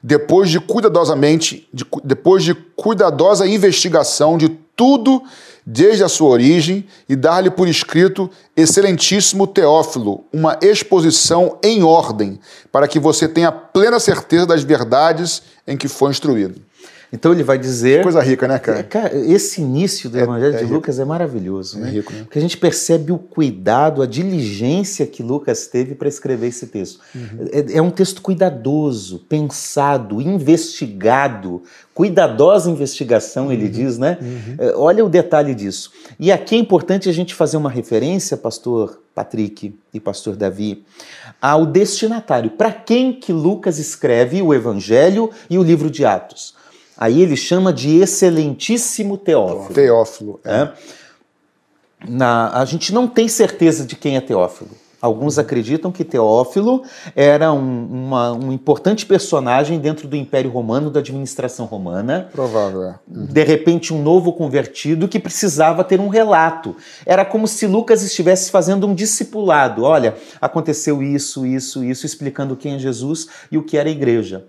Depois de cuidadosamente, de depois de cuidadosa investigação de tudo desde a sua origem e dar-lhe por escrito, excelentíssimo Teófilo, uma exposição em ordem, para que você tenha plena certeza das verdades em que foi instruído. Então ele vai dizer. Coisa rica, né, cara? Cara, esse início do Evangelho é de rico. Lucas é maravilhoso, né? rico, né? Porque a gente percebe o cuidado, a diligência que Lucas teve para escrever esse texto. Uhum. É, é um texto cuidadoso, pensado, investigado, cuidadosa investigação, Uhum. ele diz, né? É, olha o detalhe disso. E aqui é importante a gente fazer uma referência, pastor Patrick e pastor Davi, ao destinatário. Para quem que Lucas escreve o Evangelho e o livro de Atos? Aí ele chama de excelentíssimo Teófilo. Teófilo. é. né? Na- a gente não tem certeza de quem é Teófilo. Alguns acreditam que Teófilo era um, uma- um importante personagem dentro do Império Romano, da administração romana. Provável, é. De repente, um novo convertido que precisava ter um relato. Era como se Lucas estivesse fazendo um discipulado. Olha, aconteceu isso, isso, isso, explicando quem é Jesus e o que era a igreja.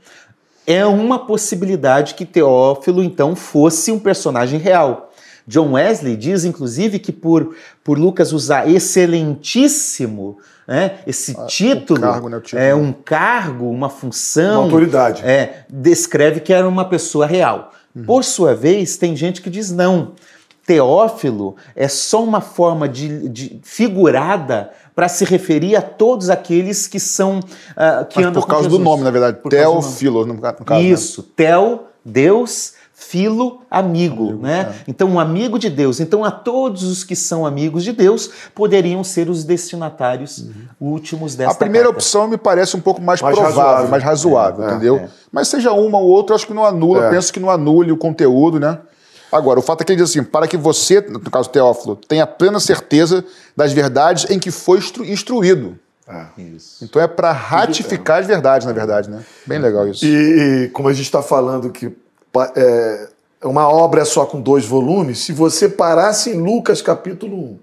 É uma possibilidade que Teófilo, então, fosse um personagem real. John Wesley diz, inclusive, que por, por Lucas usar excelentíssimo, né, esse título, cargo, né, título. é um cargo, uma função, Uma autoridade. é, descreve que era uma pessoa real. Por sua vez, tem gente que diz não. Teófilo é só uma forma de, de figurada para se referir a todos aqueles que são ah, que Mas andam por com causa do nome, na verdade. Teófilo, no, ca- no caso. né? Isso, Tel, Deus, filo amigo, amigo né? É. Então, um amigo de Deus. Então, a todos os que são amigos de Deus poderiam ser os destinatários uhum. últimos desta A primeira carta. opção me parece um pouco mais, mais provável, razoável. mais razoável, é, entendeu? É. Mas seja uma ou outra, acho que não anula, é. penso que não anule o conteúdo, né? Agora, o fato é que ele diz assim: para que você, no caso Teófilo, tenha plena certeza das verdades em que foi instru instruído. Ah, então é para ratificar as verdades, na verdade, né? Bem legal isso. E, e como a gente está falando que é, uma obra só com dois volumes, se você parasse em Lucas capítulo 1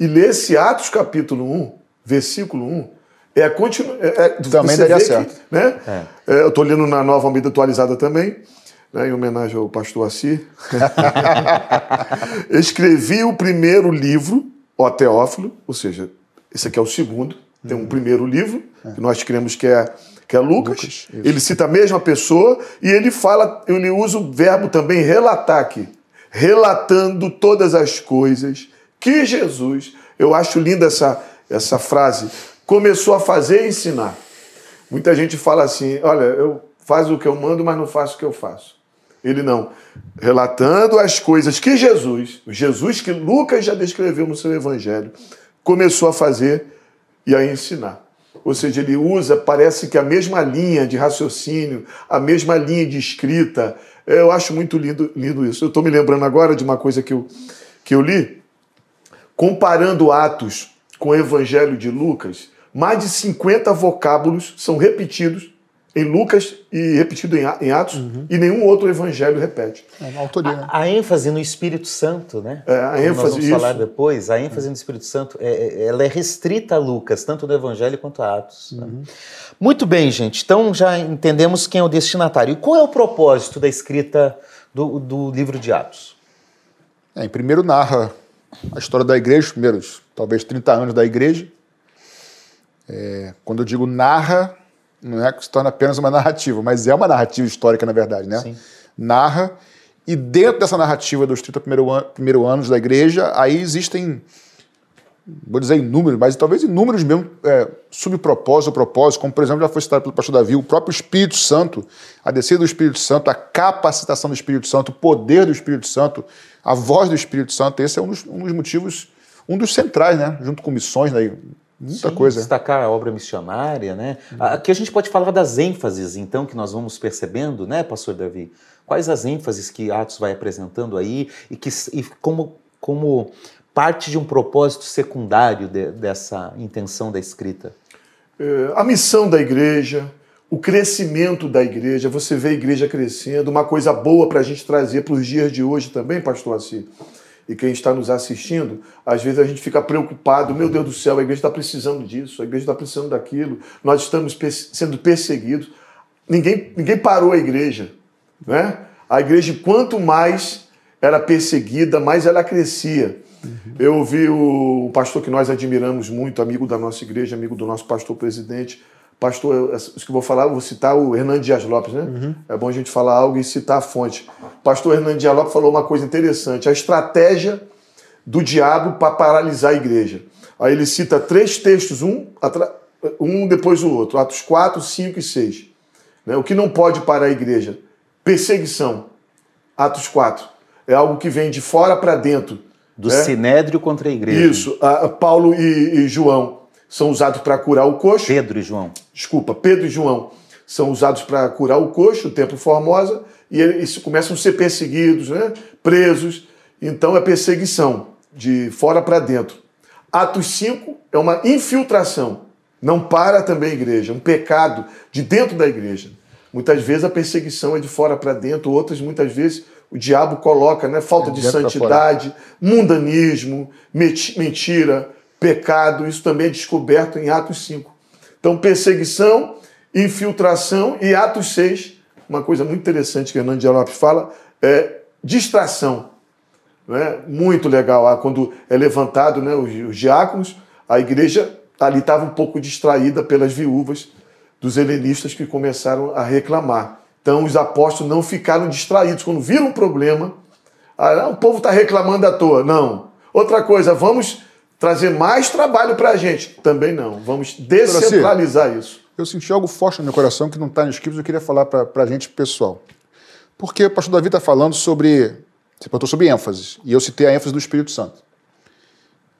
e lesse Atos capítulo 1, versículo 1, é, continu... é, é também daria certo. Que, né? É. É, eu estou lendo na nova Almeida atualizada também né, em homenagem ao pastor Assi, [laughs] escrevi o primeiro livro, o Teófilo, ou seja, esse aqui é o segundo, tem um uhum. primeiro livro, que nós cremos que é, que é Lucas. Lucas ele cita a mesma pessoa e ele fala, ele usa o verbo também relatar aqui, relatando todas as coisas que Jesus, eu acho linda essa, essa frase, começou a fazer e ensinar. Muita gente fala assim: olha, eu faço o que eu mando, mas não faço o que eu faço. Ele não. Relatando as coisas que Jesus, Jesus que Lucas já descreveu no seu evangelho, começou a fazer e a ensinar. Ou seja, ele usa, parece que a mesma linha de raciocínio, a mesma linha de escrita. Eu acho muito lindo, lindo isso. Eu estou me lembrando agora de uma coisa que eu, que eu li, comparando Atos com o Evangelho de Lucas, mais de 50 vocábulos são repetidos em Lucas e repetido em Atos, uhum. e nenhum outro evangelho repete. É uma autoria, né? a, a, ênfase no Espírito Santo, né? É, a ênfase, nós vamos isso. falar depois, a ênfase no Espírito Santo, é, é, ela é restrita a Lucas, tanto no evangelho quanto a Atos. Né? Uhum. Né? Muito bem, gente, então já entendemos quem é o destinatário. E qual é o propósito da escrita do, do livro de Atos? É, em primeiro narra a história da igreja, os primeiros talvez 30 anos da igreja. É, quando eu digo narra, não é que se torna apenas uma narrativa, mas é uma narrativa histórica, na verdade, né? Sim. Narra, e dentro dessa narrativa dos 30 primeiros primeiro anos da igreja, aí existem, vou dizer inúmeros, mas talvez inúmeros mesmo é, subpropósitos ou propósitos, como por exemplo já foi citado pelo pastor Davi, o próprio Espírito Santo, a descida do Espírito Santo, a capacitação do Espírito Santo, o poder do Espírito Santo, a voz do Espírito Santo, esse é um dos, um dos motivos, um dos centrais, né? Junto com missões, né? Muita Sim, coisa. Destacar a obra missionária, né? Uhum. Aqui a gente pode falar das ênfases, então, que nós vamos percebendo, né, pastor Davi? Quais as ênfases que Atos vai apresentando aí e, que, e como, como parte de um propósito secundário de, dessa intenção da escrita? É, a missão da igreja, o crescimento da igreja, você vê a igreja crescendo, uma coisa boa para a gente trazer para os dias de hoje também, pastor Assi e quem está nos assistindo, às vezes a gente fica preocupado, meu Deus do céu, a igreja está precisando disso, a igreja está precisando daquilo, nós estamos sendo perseguidos. Ninguém, ninguém parou a igreja. Né? A igreja, quanto mais era perseguida, mais ela crescia. Eu ouvi o pastor que nós admiramos muito, amigo da nossa igreja, amigo do nosso pastor presidente, pastor, isso que eu vou falar, vou citar o Hernando Dias Lopes, né? Uhum. É bom a gente falar algo e citar a fonte. Pastor Hernando Dias Lopes falou uma coisa interessante, a estratégia do diabo para paralisar a igreja. Aí ele cita três textos, um, um depois do outro, Atos 4, 5 e 6. Né? O que não pode parar a igreja? Perseguição. Atos 4. É algo que vem de fora para dentro. Do né? sinédrio contra a igreja. Isso. A, a Paulo e, e João são usados para curar o coxo. Pedro e João. Desculpa, Pedro e João são usados para curar o coxo, o Templo Formosa, e eles começam a ser perseguidos, né? presos. Então é perseguição, de fora para dentro. Atos 5 é uma infiltração. Não para também a igreja, um pecado de dentro da igreja. Muitas vezes a perseguição é de fora para dentro, outras muitas vezes o diabo coloca né, falta de santidade, mundanismo, mentira, pecado, isso também é descoberto em Atos 5. Então, perseguição, infiltração e Atos 6, uma coisa muito interessante que Hernando de Lopes fala, é distração. Né? Muito legal. Ah, quando é levantado né, os, os diáconos, a igreja ali estava um pouco distraída pelas viúvas dos helenistas que começaram a reclamar. Então, os apóstolos não ficaram distraídos. Quando viram um problema, ah, o povo está reclamando à toa. Não. Outra coisa, vamos trazer mais trabalho para a gente. Também não. Vamos descentralizar isso. Eu senti algo forte no meu coração que não está no script, eu queria falar para a gente pessoal. Porque o pastor Davi está falando sobre. Você perguntou sobre ênfase, e eu citei a ênfase do Espírito Santo.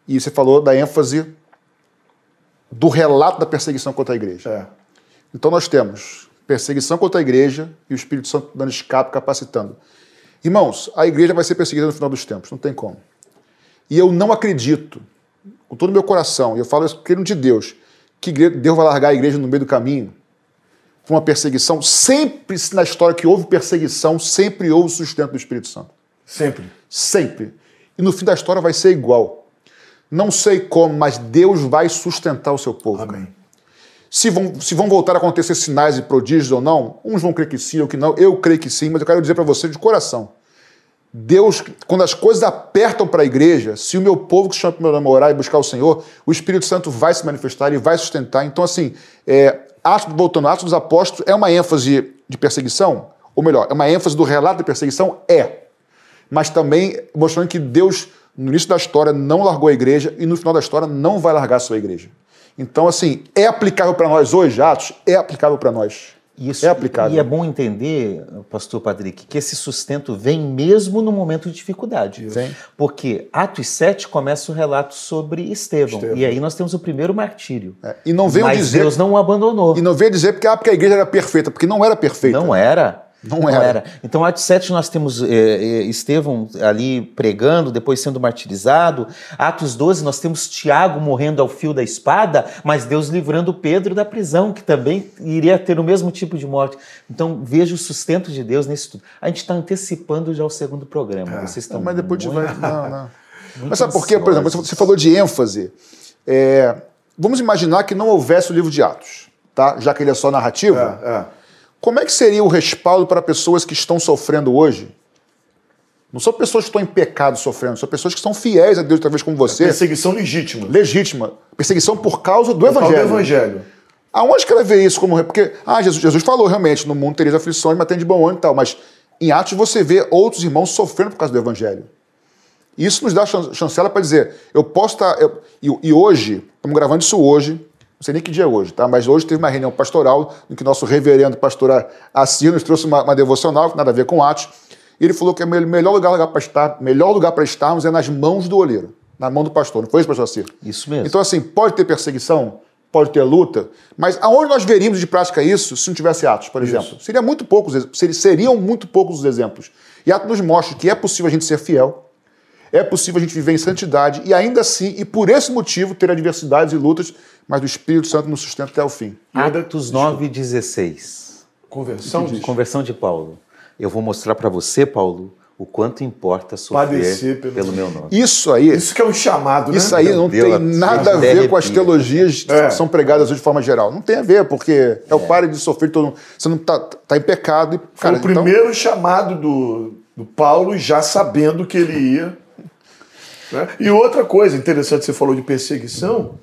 E você falou da ênfase do relato da perseguição contra a igreja. É. Então nós temos perseguição contra a igreja e o Espírito Santo dando escape, capacitando. Irmãos, a igreja vai ser perseguida no final dos tempos, não tem como. E eu não acredito, com todo o meu coração, e eu falo isso querendo de Deus, que Deus vai largar a igreja no meio do caminho com uma perseguição. Sempre na história que houve perseguição, sempre houve sustento do Espírito Santo. Sempre. Sempre. E no fim da história vai ser igual. Não sei como, mas Deus vai sustentar o seu povo. Amém. Se vão, se vão voltar a acontecer sinais e prodígios ou não, uns vão crer que sim ou que não. Eu creio que sim, mas eu quero dizer para você de coração. Deus, quando as coisas apertam para a igreja, se o meu povo que chama para meu nome e buscar o Senhor, o Espírito Santo vai se manifestar e vai sustentar. Então, assim, é, Atos, voltando, Atos dos Apóstolos é uma ênfase de perseguição? Ou melhor, é uma ênfase do relato de perseguição? É. Mas também mostrando que Deus, no início da história, não largou a igreja e no final da história não vai largar a sua igreja. Então, assim, é aplicável para nós hoje, Atos? É aplicável para nós. Isso, é aplicável. E é bom entender, pastor Patrick, que esse sustento vem mesmo no momento de dificuldade. Sim. Porque Atos 7 começa o relato sobre Estevão. Estevão. E aí nós temos o primeiro martírio. É. E não veio Mas dizer. Deus não o abandonou. E não veio dizer porque, ah, porque a igreja era perfeita, porque não era perfeita. Não era. Não era. Não era. Então, Atos 7, nós temos é, é, Estevão ali pregando, depois sendo martirizado. Atos 12, nós temos Tiago morrendo ao fio da espada, mas Deus livrando Pedro da prisão, que também iria ter o mesmo tipo de morte. Então, veja o sustento de Deus nisso tudo. A gente está antecipando já o segundo programa. É. Vocês estão. Mas depois muito... vai. Não, não. [laughs] mas sabe por quê? Por exemplo, você falou de ênfase. É... Vamos imaginar que não houvesse o livro de Atos, tá? já que ele é só narrativo. É, é. Como é que seria o respaldo para pessoas que estão sofrendo hoje? Não são pessoas que estão em pecado sofrendo, são pessoas que são fiéis a Deus, talvez como você. É perseguição legítima. Legítima. Perseguição por causa do por Evangelho. Causa do Evangelho. Aonde que ela vê isso como. Porque, ah, Jesus, Jesus falou realmente, no mundo tereis aflições, mas tem de bom ânimo e tal. Mas em Atos você vê outros irmãos sofrendo por causa do Evangelho. Isso nos dá chancela para dizer, eu posso estar. Eu, e, e hoje, estamos gravando isso hoje, sei nem que dia é hoje, tá? mas hoje teve uma reunião pastoral em que nosso reverendo pastor nos trouxe uma, uma devocional, que nada a ver com Atos, e ele falou que o melhor lugar, para estar, melhor lugar para estarmos é nas mãos do olheiro, na mão do pastor. Não foi isso, pastor Assir? Isso mesmo. Então, assim, pode ter perseguição, pode ter luta, mas aonde nós veríamos de prática isso se não tivesse Atos, por exemplo? Seria muito poucos, seriam muito poucos os exemplos. E Atos nos mostra que é possível a gente ser fiel, é possível a gente viver em santidade e ainda assim, e por esse motivo, ter adversidades e lutas mas o Espírito Santo nos sustenta até o fim. Atos 9,16. Conversão de... Conversão de Paulo. Eu vou mostrar para você, Paulo, o quanto importa sofrer Padecer pelo... pelo... meu nome. Isso aí. Isso que é um chamado, né? Isso aí não Deus, tem nada a ver com as teologias é. que são pregadas hoje de forma geral. Não tem a ver, porque é, é o pare de sofrer, todo você não está tá em pecado. E, cara, Foi o então primeiro chamado do, do Paulo, já sabendo que ele ia. Né? E outra coisa interessante, você falou de perseguição.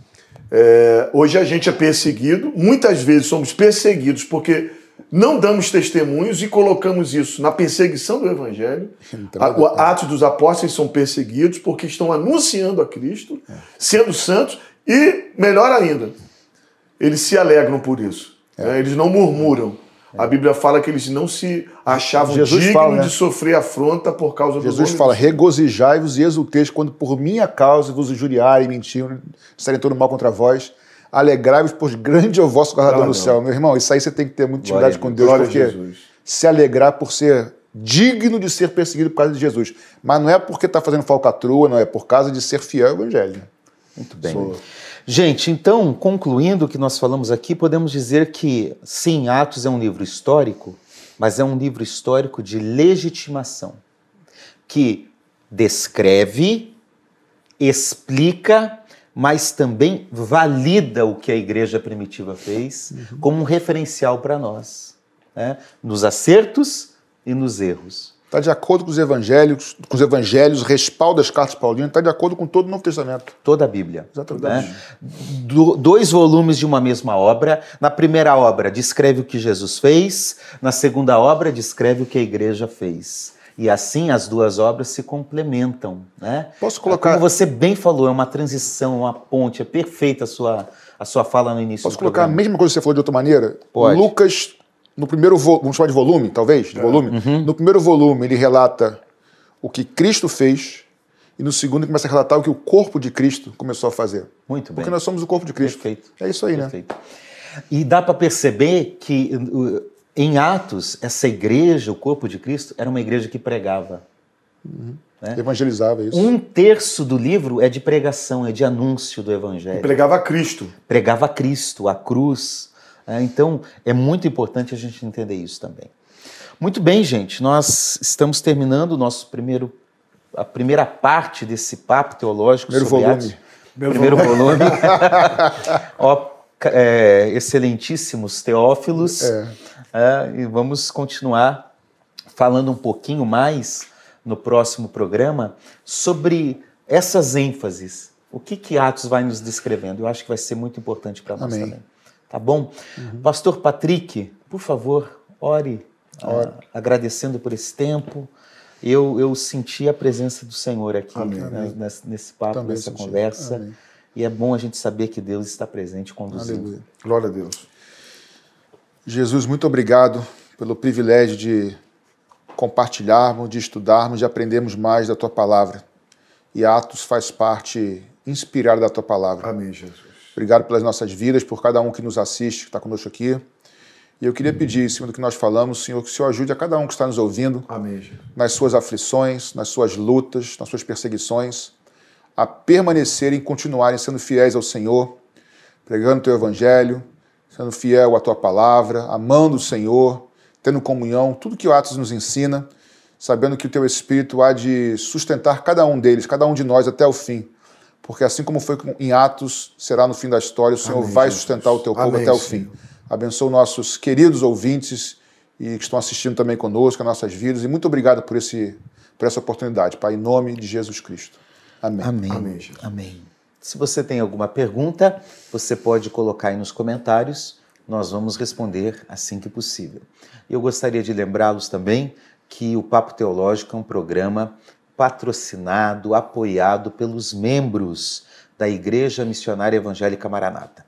É, hoje a gente é perseguido, muitas vezes somos perseguidos porque não damos testemunhos e colocamos isso na perseguição do Evangelho. Então, Atos dos Apóstolos são perseguidos porque estão anunciando a Cristo, é. sendo santos e, melhor ainda, eles se alegram por isso. É. Né? Eles não murmuram. A Bíblia fala que eles não se achavam Jesus dignos fala, né? de sofrer afronta por causa Jesus do Jesus fala: regozijai-vos e exulteis quando por minha causa vos injuriarem, mentirem, disserem todo mal contra vós. Alegrai-vos, pois grande é o vosso guardador no céu. Meu irmão, isso aí você tem que ter muita intimidade com Deus, porque se alegrar por ser digno de ser perseguido por causa de Jesus. Mas não é porque está fazendo falcatrua, não é por causa de ser fiel ao Evangelho. Muito bem. Gente, então, concluindo o que nós falamos aqui, podemos dizer que, sim, Atos é um livro histórico, mas é um livro histórico de legitimação, que descreve, explica, mas também valida o que a igreja primitiva fez uhum. como um referencial para nós, né? nos acertos e nos erros. Está de acordo com os evangelhos, com os evangelhos, respalda as cartas paulinas, está de acordo com todo o Novo Testamento. Toda a Bíblia. Exatamente. Né? Do, dois volumes de uma mesma obra. Na primeira obra, descreve o que Jesus fez. Na segunda obra, descreve o que a igreja fez. E assim as duas obras se complementam. Né? Posso colocar. Como você bem falou, é uma transição, uma ponte. É perfeita a sua, a sua fala no início Posso colocar programa. a mesma coisa que você falou de outra maneira? Pode. Lucas no primeiro, vamos chamar de volume, talvez, de é. volume. Uhum. No primeiro volume ele relata o que Cristo fez e no segundo ele começa a relatar o que o corpo de Cristo começou a fazer. Muito bem. Porque nós somos o corpo de Cristo. Perfeito. É isso aí, né? Perfeito. né? E dá para perceber que em Atos, essa igreja, o corpo de Cristo, era uma igreja que pregava. Uhum. Né? Evangelizava isso. Um terço do livro é de pregação, é de anúncio do evangelho. E pregava Cristo. Pregava Cristo, a cruz. É, então, é muito importante a gente entender isso também. Muito bem, gente, nós estamos terminando o nosso primeiro, a primeira parte desse papo teológico primeiro sobre volume. Atos. Primeiro volume. [laughs] Ó, é, excelentíssimos teófilos. É. É, e vamos continuar falando um pouquinho mais no próximo programa sobre essas ênfases. O que, que Atos vai nos descrevendo? Eu acho que vai ser muito importante para nós também. Tá bom? Uhum. Pastor Patrick, por favor, ore, ore. agradecendo por esse tempo. Eu, eu senti a presença do Senhor aqui né, nesse, nesse, papo, também nessa senti. conversa. Amém. E é bom a gente saber que Deus está presente conduzindo. Aleluia. Glória a Deus. Jesus, muito obrigado pelo privilégio de compartilharmos, de estudarmos, de aprendermos mais da tua palavra. E Atos faz parte inspirada da tua palavra. Amém, Jesus. Obrigado pelas nossas vidas, por cada um que nos assiste, que está conosco aqui. E eu queria pedir, em cima do que nós falamos, Senhor, que o Senhor ajude a cada um que está nos ouvindo Amém, nas suas aflições, nas suas lutas, nas suas perseguições, a permanecerem e continuarem sendo fiéis ao Senhor, pregando o teu evangelho, sendo fiel à tua palavra, amando o Senhor, tendo comunhão, tudo que o Atos nos ensina, sabendo que o teu Espírito há de sustentar cada um deles, cada um de nós até o fim. Porque assim como foi em Atos, será no fim da história, o Senhor Amém, vai Jesus. sustentar o teu povo Amém, até o fim. Senhor. Abençoa nossos queridos ouvintes e que estão assistindo também conosco, as nossas vidas. E muito obrigado por, esse, por essa oportunidade, Pai, em nome de Jesus Cristo. Amém. Amém. Amém. Amém. Se você tem alguma pergunta, você pode colocar aí nos comentários. Nós vamos responder assim que possível. Eu gostaria de lembrá-los também que o Papo Teológico é um programa patrocinado, apoiado pelos membros da Igreja Missionária Evangélica Maranata.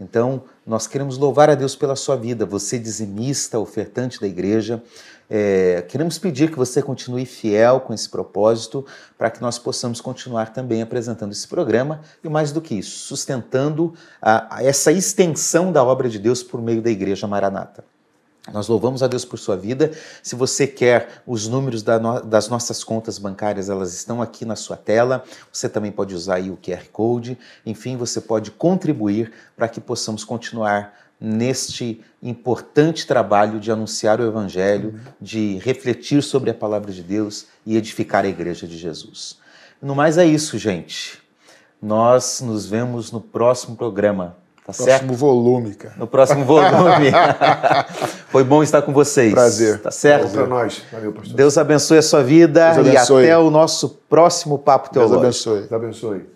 Então, nós queremos louvar a Deus pela sua vida, você dizimista, ofertante da igreja. É, queremos pedir que você continue fiel com esse propósito para que nós possamos continuar também apresentando esse programa e, mais do que isso, sustentando a, a essa extensão da obra de Deus por meio da Igreja Maranata. Nós louvamos a Deus por sua vida. Se você quer os números da no, das nossas contas bancárias, elas estão aqui na sua tela. Você também pode usar aí o QR Code. Enfim, você pode contribuir para que possamos continuar neste importante trabalho de anunciar o Evangelho, uhum. de refletir sobre a palavra de Deus e edificar a Igreja de Jesus. No mais é isso, gente. Nós nos vemos no próximo programa. Tá próximo certo? volume, cara. No próximo volume. [laughs] Foi bom estar com vocês. Prazer. Tá certo? Prazer. Para nós. Valeu, pastor. Deus abençoe a sua vida e até o nosso próximo Papo Teológico. Deus abençoe. Deus abençoe.